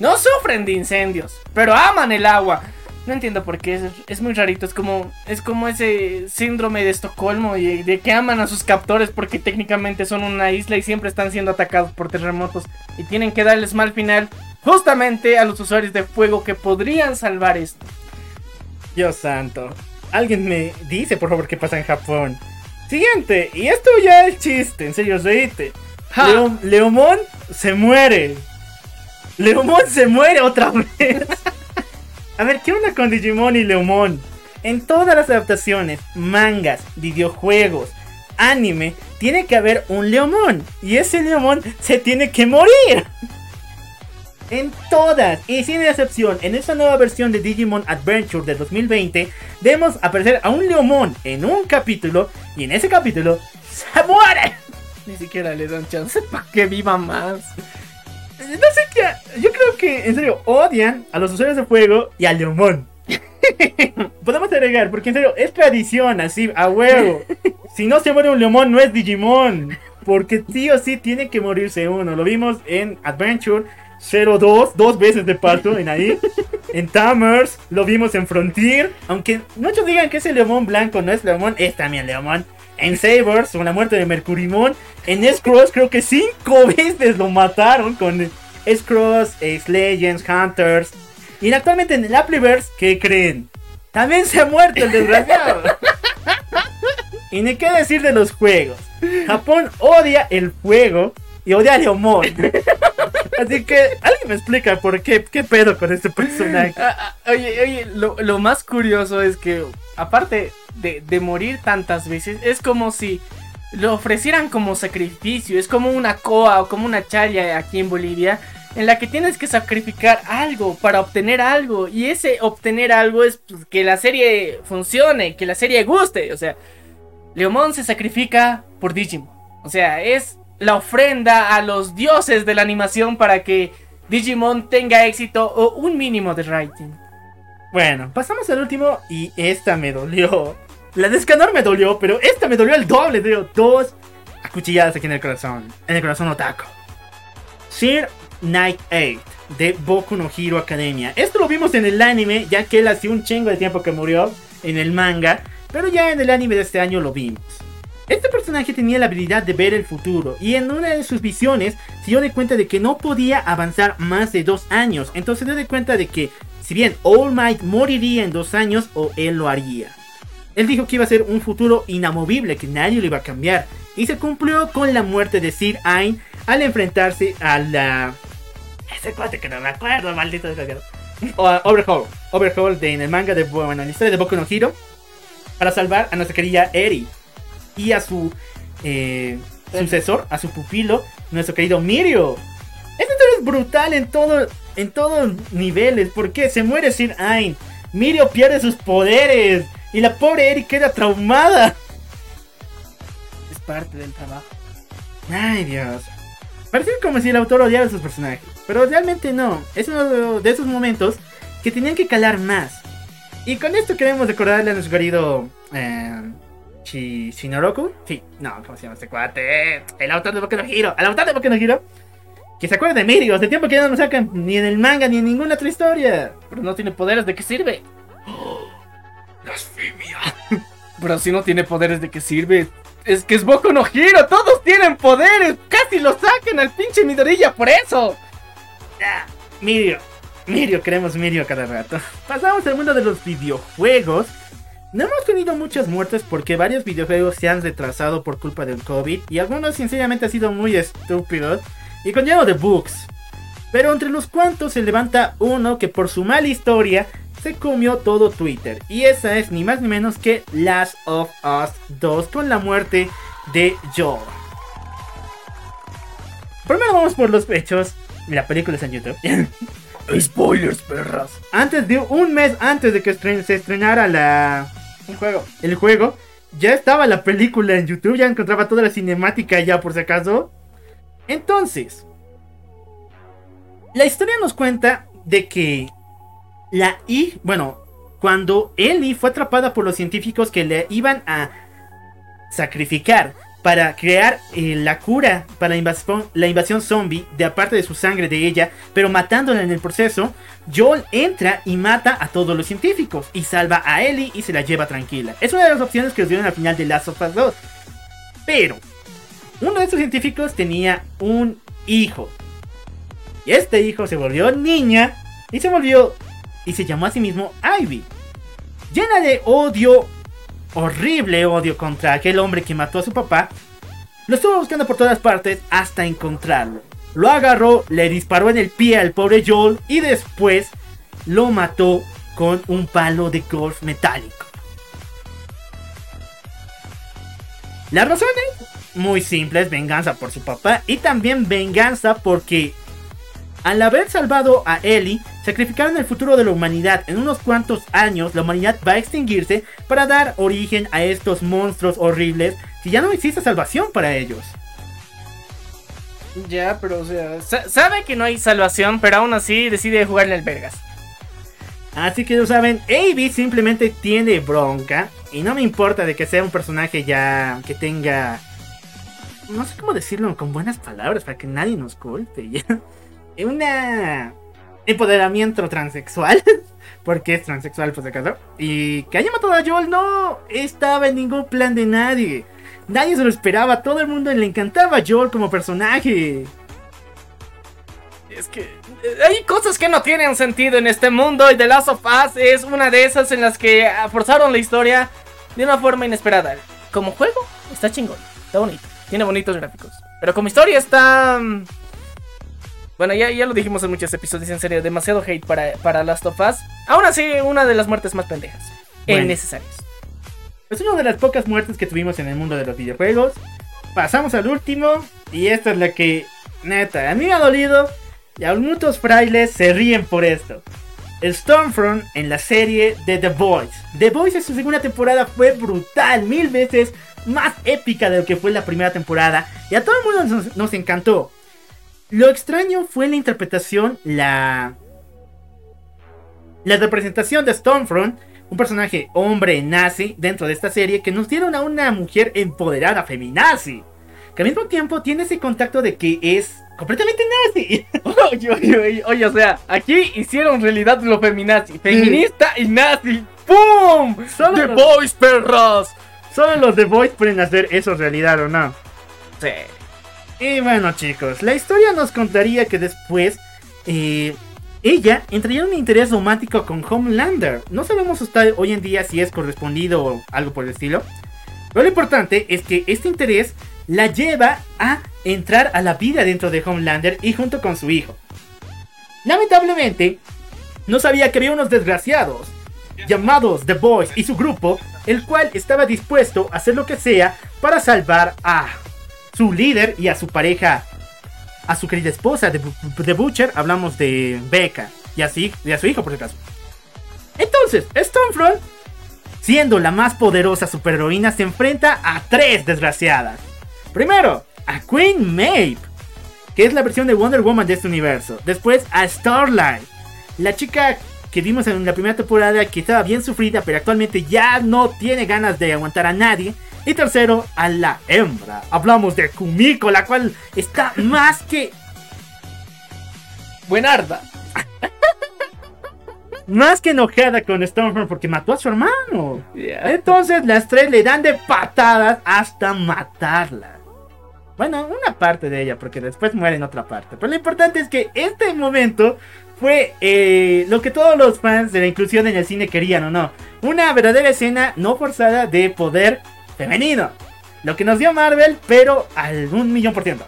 No sufren de incendios, pero aman el agua. No entiendo por qué, es, muy rarito, es como, es como ese síndrome de Estocolmo y de que aman a sus captores porque técnicamente son una isla y siempre están siendo atacados por terremotos y tienen que darles mal final justamente a los usuarios de fuego que podrían salvar esto. Dios santo. Alguien me dice, por favor, qué pasa en Japón. Siguiente, y esto ya es chiste, en serio, reíte. Leo- Leomón se muere. Leomón se muere otra vez. A ver, ¿qué onda con Digimon y Leomón? En todas las adaptaciones, mangas, videojuegos, anime, tiene que haber un Leomón. Y ese Leomón se tiene que morir. En todas, y sin excepción, en esta nueva versión de Digimon Adventure del 2020, vemos aparecer a un Leomón en un capítulo, y en ese capítulo se muere. Ni siquiera le dan chance para que viva más. No sé qué. Yo creo que, en serio, odian a los usuarios de fuego y a Leomón. podemos agregar, porque en serio, es tradición, así, a huevo. si no se muere un Leomon, no es Digimon. Porque sí o sí tiene que morirse uno. Lo vimos en Adventure 02, dos veces de parto en ahí. En Tamers, lo vimos en Frontier. Aunque muchos digan que ese Leomon blanco no es Leomon, es también Leomon. En Sabers, con la muerte de Mercurimon. En S-Cross, creo que cinco veces lo mataron con S-Cross, Legends, Hunters. Y actualmente en el Appleverse, ¿qué creen? También se ha muerto el desgraciado. y ni qué decir de los juegos. Japón odia el fuego y odia a Leomon. Así que, ¿alguien me explica por qué? ¿Qué pedo con este personaje? Ah, ah, oye, oye, lo, lo más curioso es que, aparte de, de morir tantas veces, es como si lo ofrecieran como sacrificio. Es como una coa o como una chaya aquí en Bolivia. En la que tienes que sacrificar algo para obtener algo. Y ese obtener algo es pues, que la serie funcione, que la serie guste. O sea, Leomon se sacrifica por Digimon. O sea, es la ofrenda a los dioses de la animación para que Digimon tenga éxito o un mínimo de rating. Bueno, pasamos al último y esta me dolió. La de Escanor me dolió, pero esta me dolió el doble, tío. Dos acuchilladas aquí en el corazón. En el corazón otaku. Sir Night 8 de Boku no Hero Academia. Esto lo vimos en el anime, ya que él hace un chingo de tiempo que murió en el manga. Pero ya en el anime de este año lo vimos. Este personaje tenía la habilidad de ver el futuro y en una de sus visiones se dio de cuenta de que no podía avanzar más de dos años. Entonces se dio de cuenta de que si bien All Might moriría en dos años o él lo haría. Él dijo que iba a ser un futuro inamovible, que nadie lo iba a cambiar. Y se cumplió con la muerte de Sir Ain al enfrentarse a la... Ese cuate que no me acuerdo, maldito desgraciado. Overhaul. Overhaul de, en el manga de... Bueno, en la historia de Boku no Hero. Para salvar a nuestra querida Eri. Y a su eh, sucesor, a su pupilo, nuestro querido Mirio. Esta historia es brutal en todo, en todos niveles. Porque se muere Sir Ain. Mirio pierde sus poderes. Y la pobre Eri queda traumada. Es parte del trabajo. Ay, Dios. Parece como si el autor odiara a sus personajes. Pero realmente no. Es uno de esos momentos que tenían que calar más. Y con esto queremos recordarle a nuestro querido. Eh, Shi- Shinoroku. Sí, no, ¿cómo se llama este cuate? El autor de Boku no Hero. Al autor de Boku no Hero. Que se acuerde de Mirio. Hace tiempo que ya no lo sacan ni en el manga ni en ninguna otra historia. Pero no tiene poderes, ¿de qué sirve? Blasfemia. Pero si no tiene poderes, ¿de qué sirve? Es que es Boku no Hero, todos tienen poderes. Casi lo sacan al pinche Midorilla por eso. Ah, Mirio. Mirio, queremos Mirio cada rato. Pasamos al mundo de los videojuegos. No hemos tenido muchas muertes porque varios videojuegos se han retrasado por culpa del COVID y algunos sinceramente han sido muy estúpidos y con lleno de bugs. Pero entre los cuantos se levanta uno que por su mala historia se comió todo Twitter. Y esa es ni más ni menos que Last of Us 2 con la muerte de Joel. Primero vamos por los hechos. La película está en YouTube. Spoilers, perras. antes de un mes antes de que estren- se estrenara la, Un juego. el juego, ya estaba la película en YouTube, ya encontraba toda la cinemática ya por si acaso. Entonces, la historia nos cuenta de que la I, bueno, cuando Ellie fue atrapada por los científicos que le iban a sacrificar para crear eh, la cura para la invasión, zombie de aparte de su sangre de ella, pero matándola en el proceso, Joel entra y mata a todos los científicos y salva a Ellie y se la lleva tranquila. Es una de las opciones que nos dieron al final de Last of Us 2. Pero uno de estos científicos tenía un hijo. Y este hijo se volvió niña y se volvió y se llamó a sí mismo Ivy. Llena de odio, horrible odio contra aquel hombre que mató a su papá, lo estuvo buscando por todas partes hasta encontrarlo. Lo agarró, le disparó en el pie al pobre Joel y después lo mató con un palo de golf metálico. Las razones muy simples, venganza por su papá y también venganza porque al haber salvado a Ellie, sacrificaron el futuro de la humanidad. En unos cuantos años la humanidad va a extinguirse para dar origen a estos monstruos horribles que ya no existe salvación para ellos. Ya, pero o sea, sa- sabe que no hay salvación, pero aún así decide jugarle al Vergas. Así que ya saben, Avi simplemente tiene bronca. Y no me importa de que sea un personaje ya que tenga. No sé cómo decirlo con buenas palabras para que nadie nos golpe. ¿ya? Una empoderamiento transexual. Porque es transexual, pues de acaso. Y que haya matado a Joel no estaba en ningún plan de nadie. Nadie se lo esperaba. Todo el mundo le encantaba a Joel como personaje. Es que eh, hay cosas que no tienen sentido en este mundo y The Last of Us es una de esas en las que forzaron la historia de una forma inesperada. Como juego, está chingón, está bonito, tiene bonitos gráficos. Pero como historia está... Bueno, ya, ya lo dijimos en muchos episodios, en serio, demasiado hate para, para Last of Us. Aún así, una de las muertes más pendejas. Bueno. Innecesarias. Es una de las pocas muertes que tuvimos en el mundo de los videojuegos. Pasamos al último. Y esta es la que, neta, a mí me ha dolido. Y a muchos frailes se ríen por esto. Stormfront en la serie de The Voice. The Voice en su segunda temporada fue brutal, mil veces más épica de lo que fue la primera temporada. Y a todo el mundo nos, nos encantó. Lo extraño fue la interpretación, la. La representación de Stormfront, un personaje hombre nazi dentro de esta serie, que nos dieron a una mujer empoderada feminazi. Que al mismo tiempo tiene ese contacto de que es completamente nazi. Oye, oye, oye, oye, o sea, aquí hicieron realidad lo feminazi. Feminista y nazi. ¡Pum! Solo ¡The los- Boys, perras! Solo los The Voice pueden hacer eso realidad o no. Sí. Y bueno chicos, la historia nos contaría que después eh, ella entraría en un interés romántico con Homelander. No sabemos hasta hoy en día si es correspondido o algo por el estilo. Pero lo importante es que este interés la lleva a entrar a la vida dentro de Homelander y junto con su hijo. Lamentablemente, no sabía que había unos desgraciados llamados The Boys y su grupo, el cual estaba dispuesto a hacer lo que sea para salvar a su líder y a su pareja, a su querida esposa de, de Butcher, hablamos de Becca y a, su, y a su hijo por si acaso. Entonces, Stormfront, siendo la más poderosa superheroína, se enfrenta a tres desgraciadas. Primero, a Queen Maeve, que es la versión de Wonder Woman de este universo. Después a Starlight, la chica que vimos en la primera temporada que estaba bien sufrida, pero actualmente ya no tiene ganas de aguantar a nadie. Y tercero, a la hembra. Hablamos de Kumiko, la cual está más que Buenarda. más que enojada con Stormfront porque mató a su hermano. Entonces las tres le dan de patadas hasta matarla. Bueno, una parte de ella, porque después muere en otra parte. Pero lo importante es que este momento fue eh, lo que todos los fans de la inclusión en el cine querían o no. Una verdadera escena no forzada de poder femenino. Lo que nos dio Marvel, pero al un millón por ciento.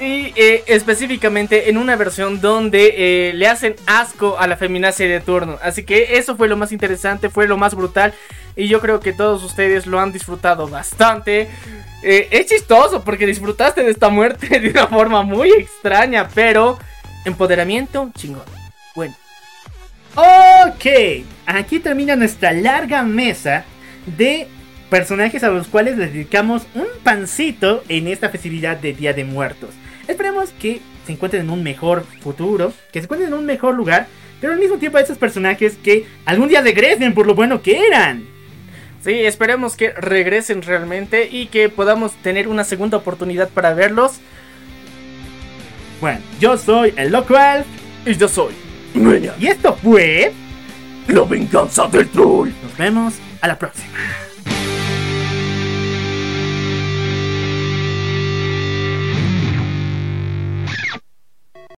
Y eh, específicamente en una versión donde eh, le hacen asco a la feminacia de turno. Así que eso fue lo más interesante, fue lo más brutal. Y yo creo que todos ustedes lo han disfrutado bastante. Es chistoso porque disfrutaste de esta muerte de una forma muy extraña, pero empoderamiento chingón. Bueno, Ok, aquí termina nuestra larga mesa de personajes a los cuales les dedicamos un pancito en esta festividad de Día de Muertos. Esperemos que se encuentren en un mejor futuro, que se encuentren en un mejor lugar, pero al mismo tiempo a esos personajes que algún día regresen por lo bueno que eran. sí, esperemos que regresen realmente y que podamos tener una segunda oportunidad para verlos. Bueno, yo soy el Loco Y yo soy. Meña, y esto fue... la venganza del troll. Nos vemos a la próxima.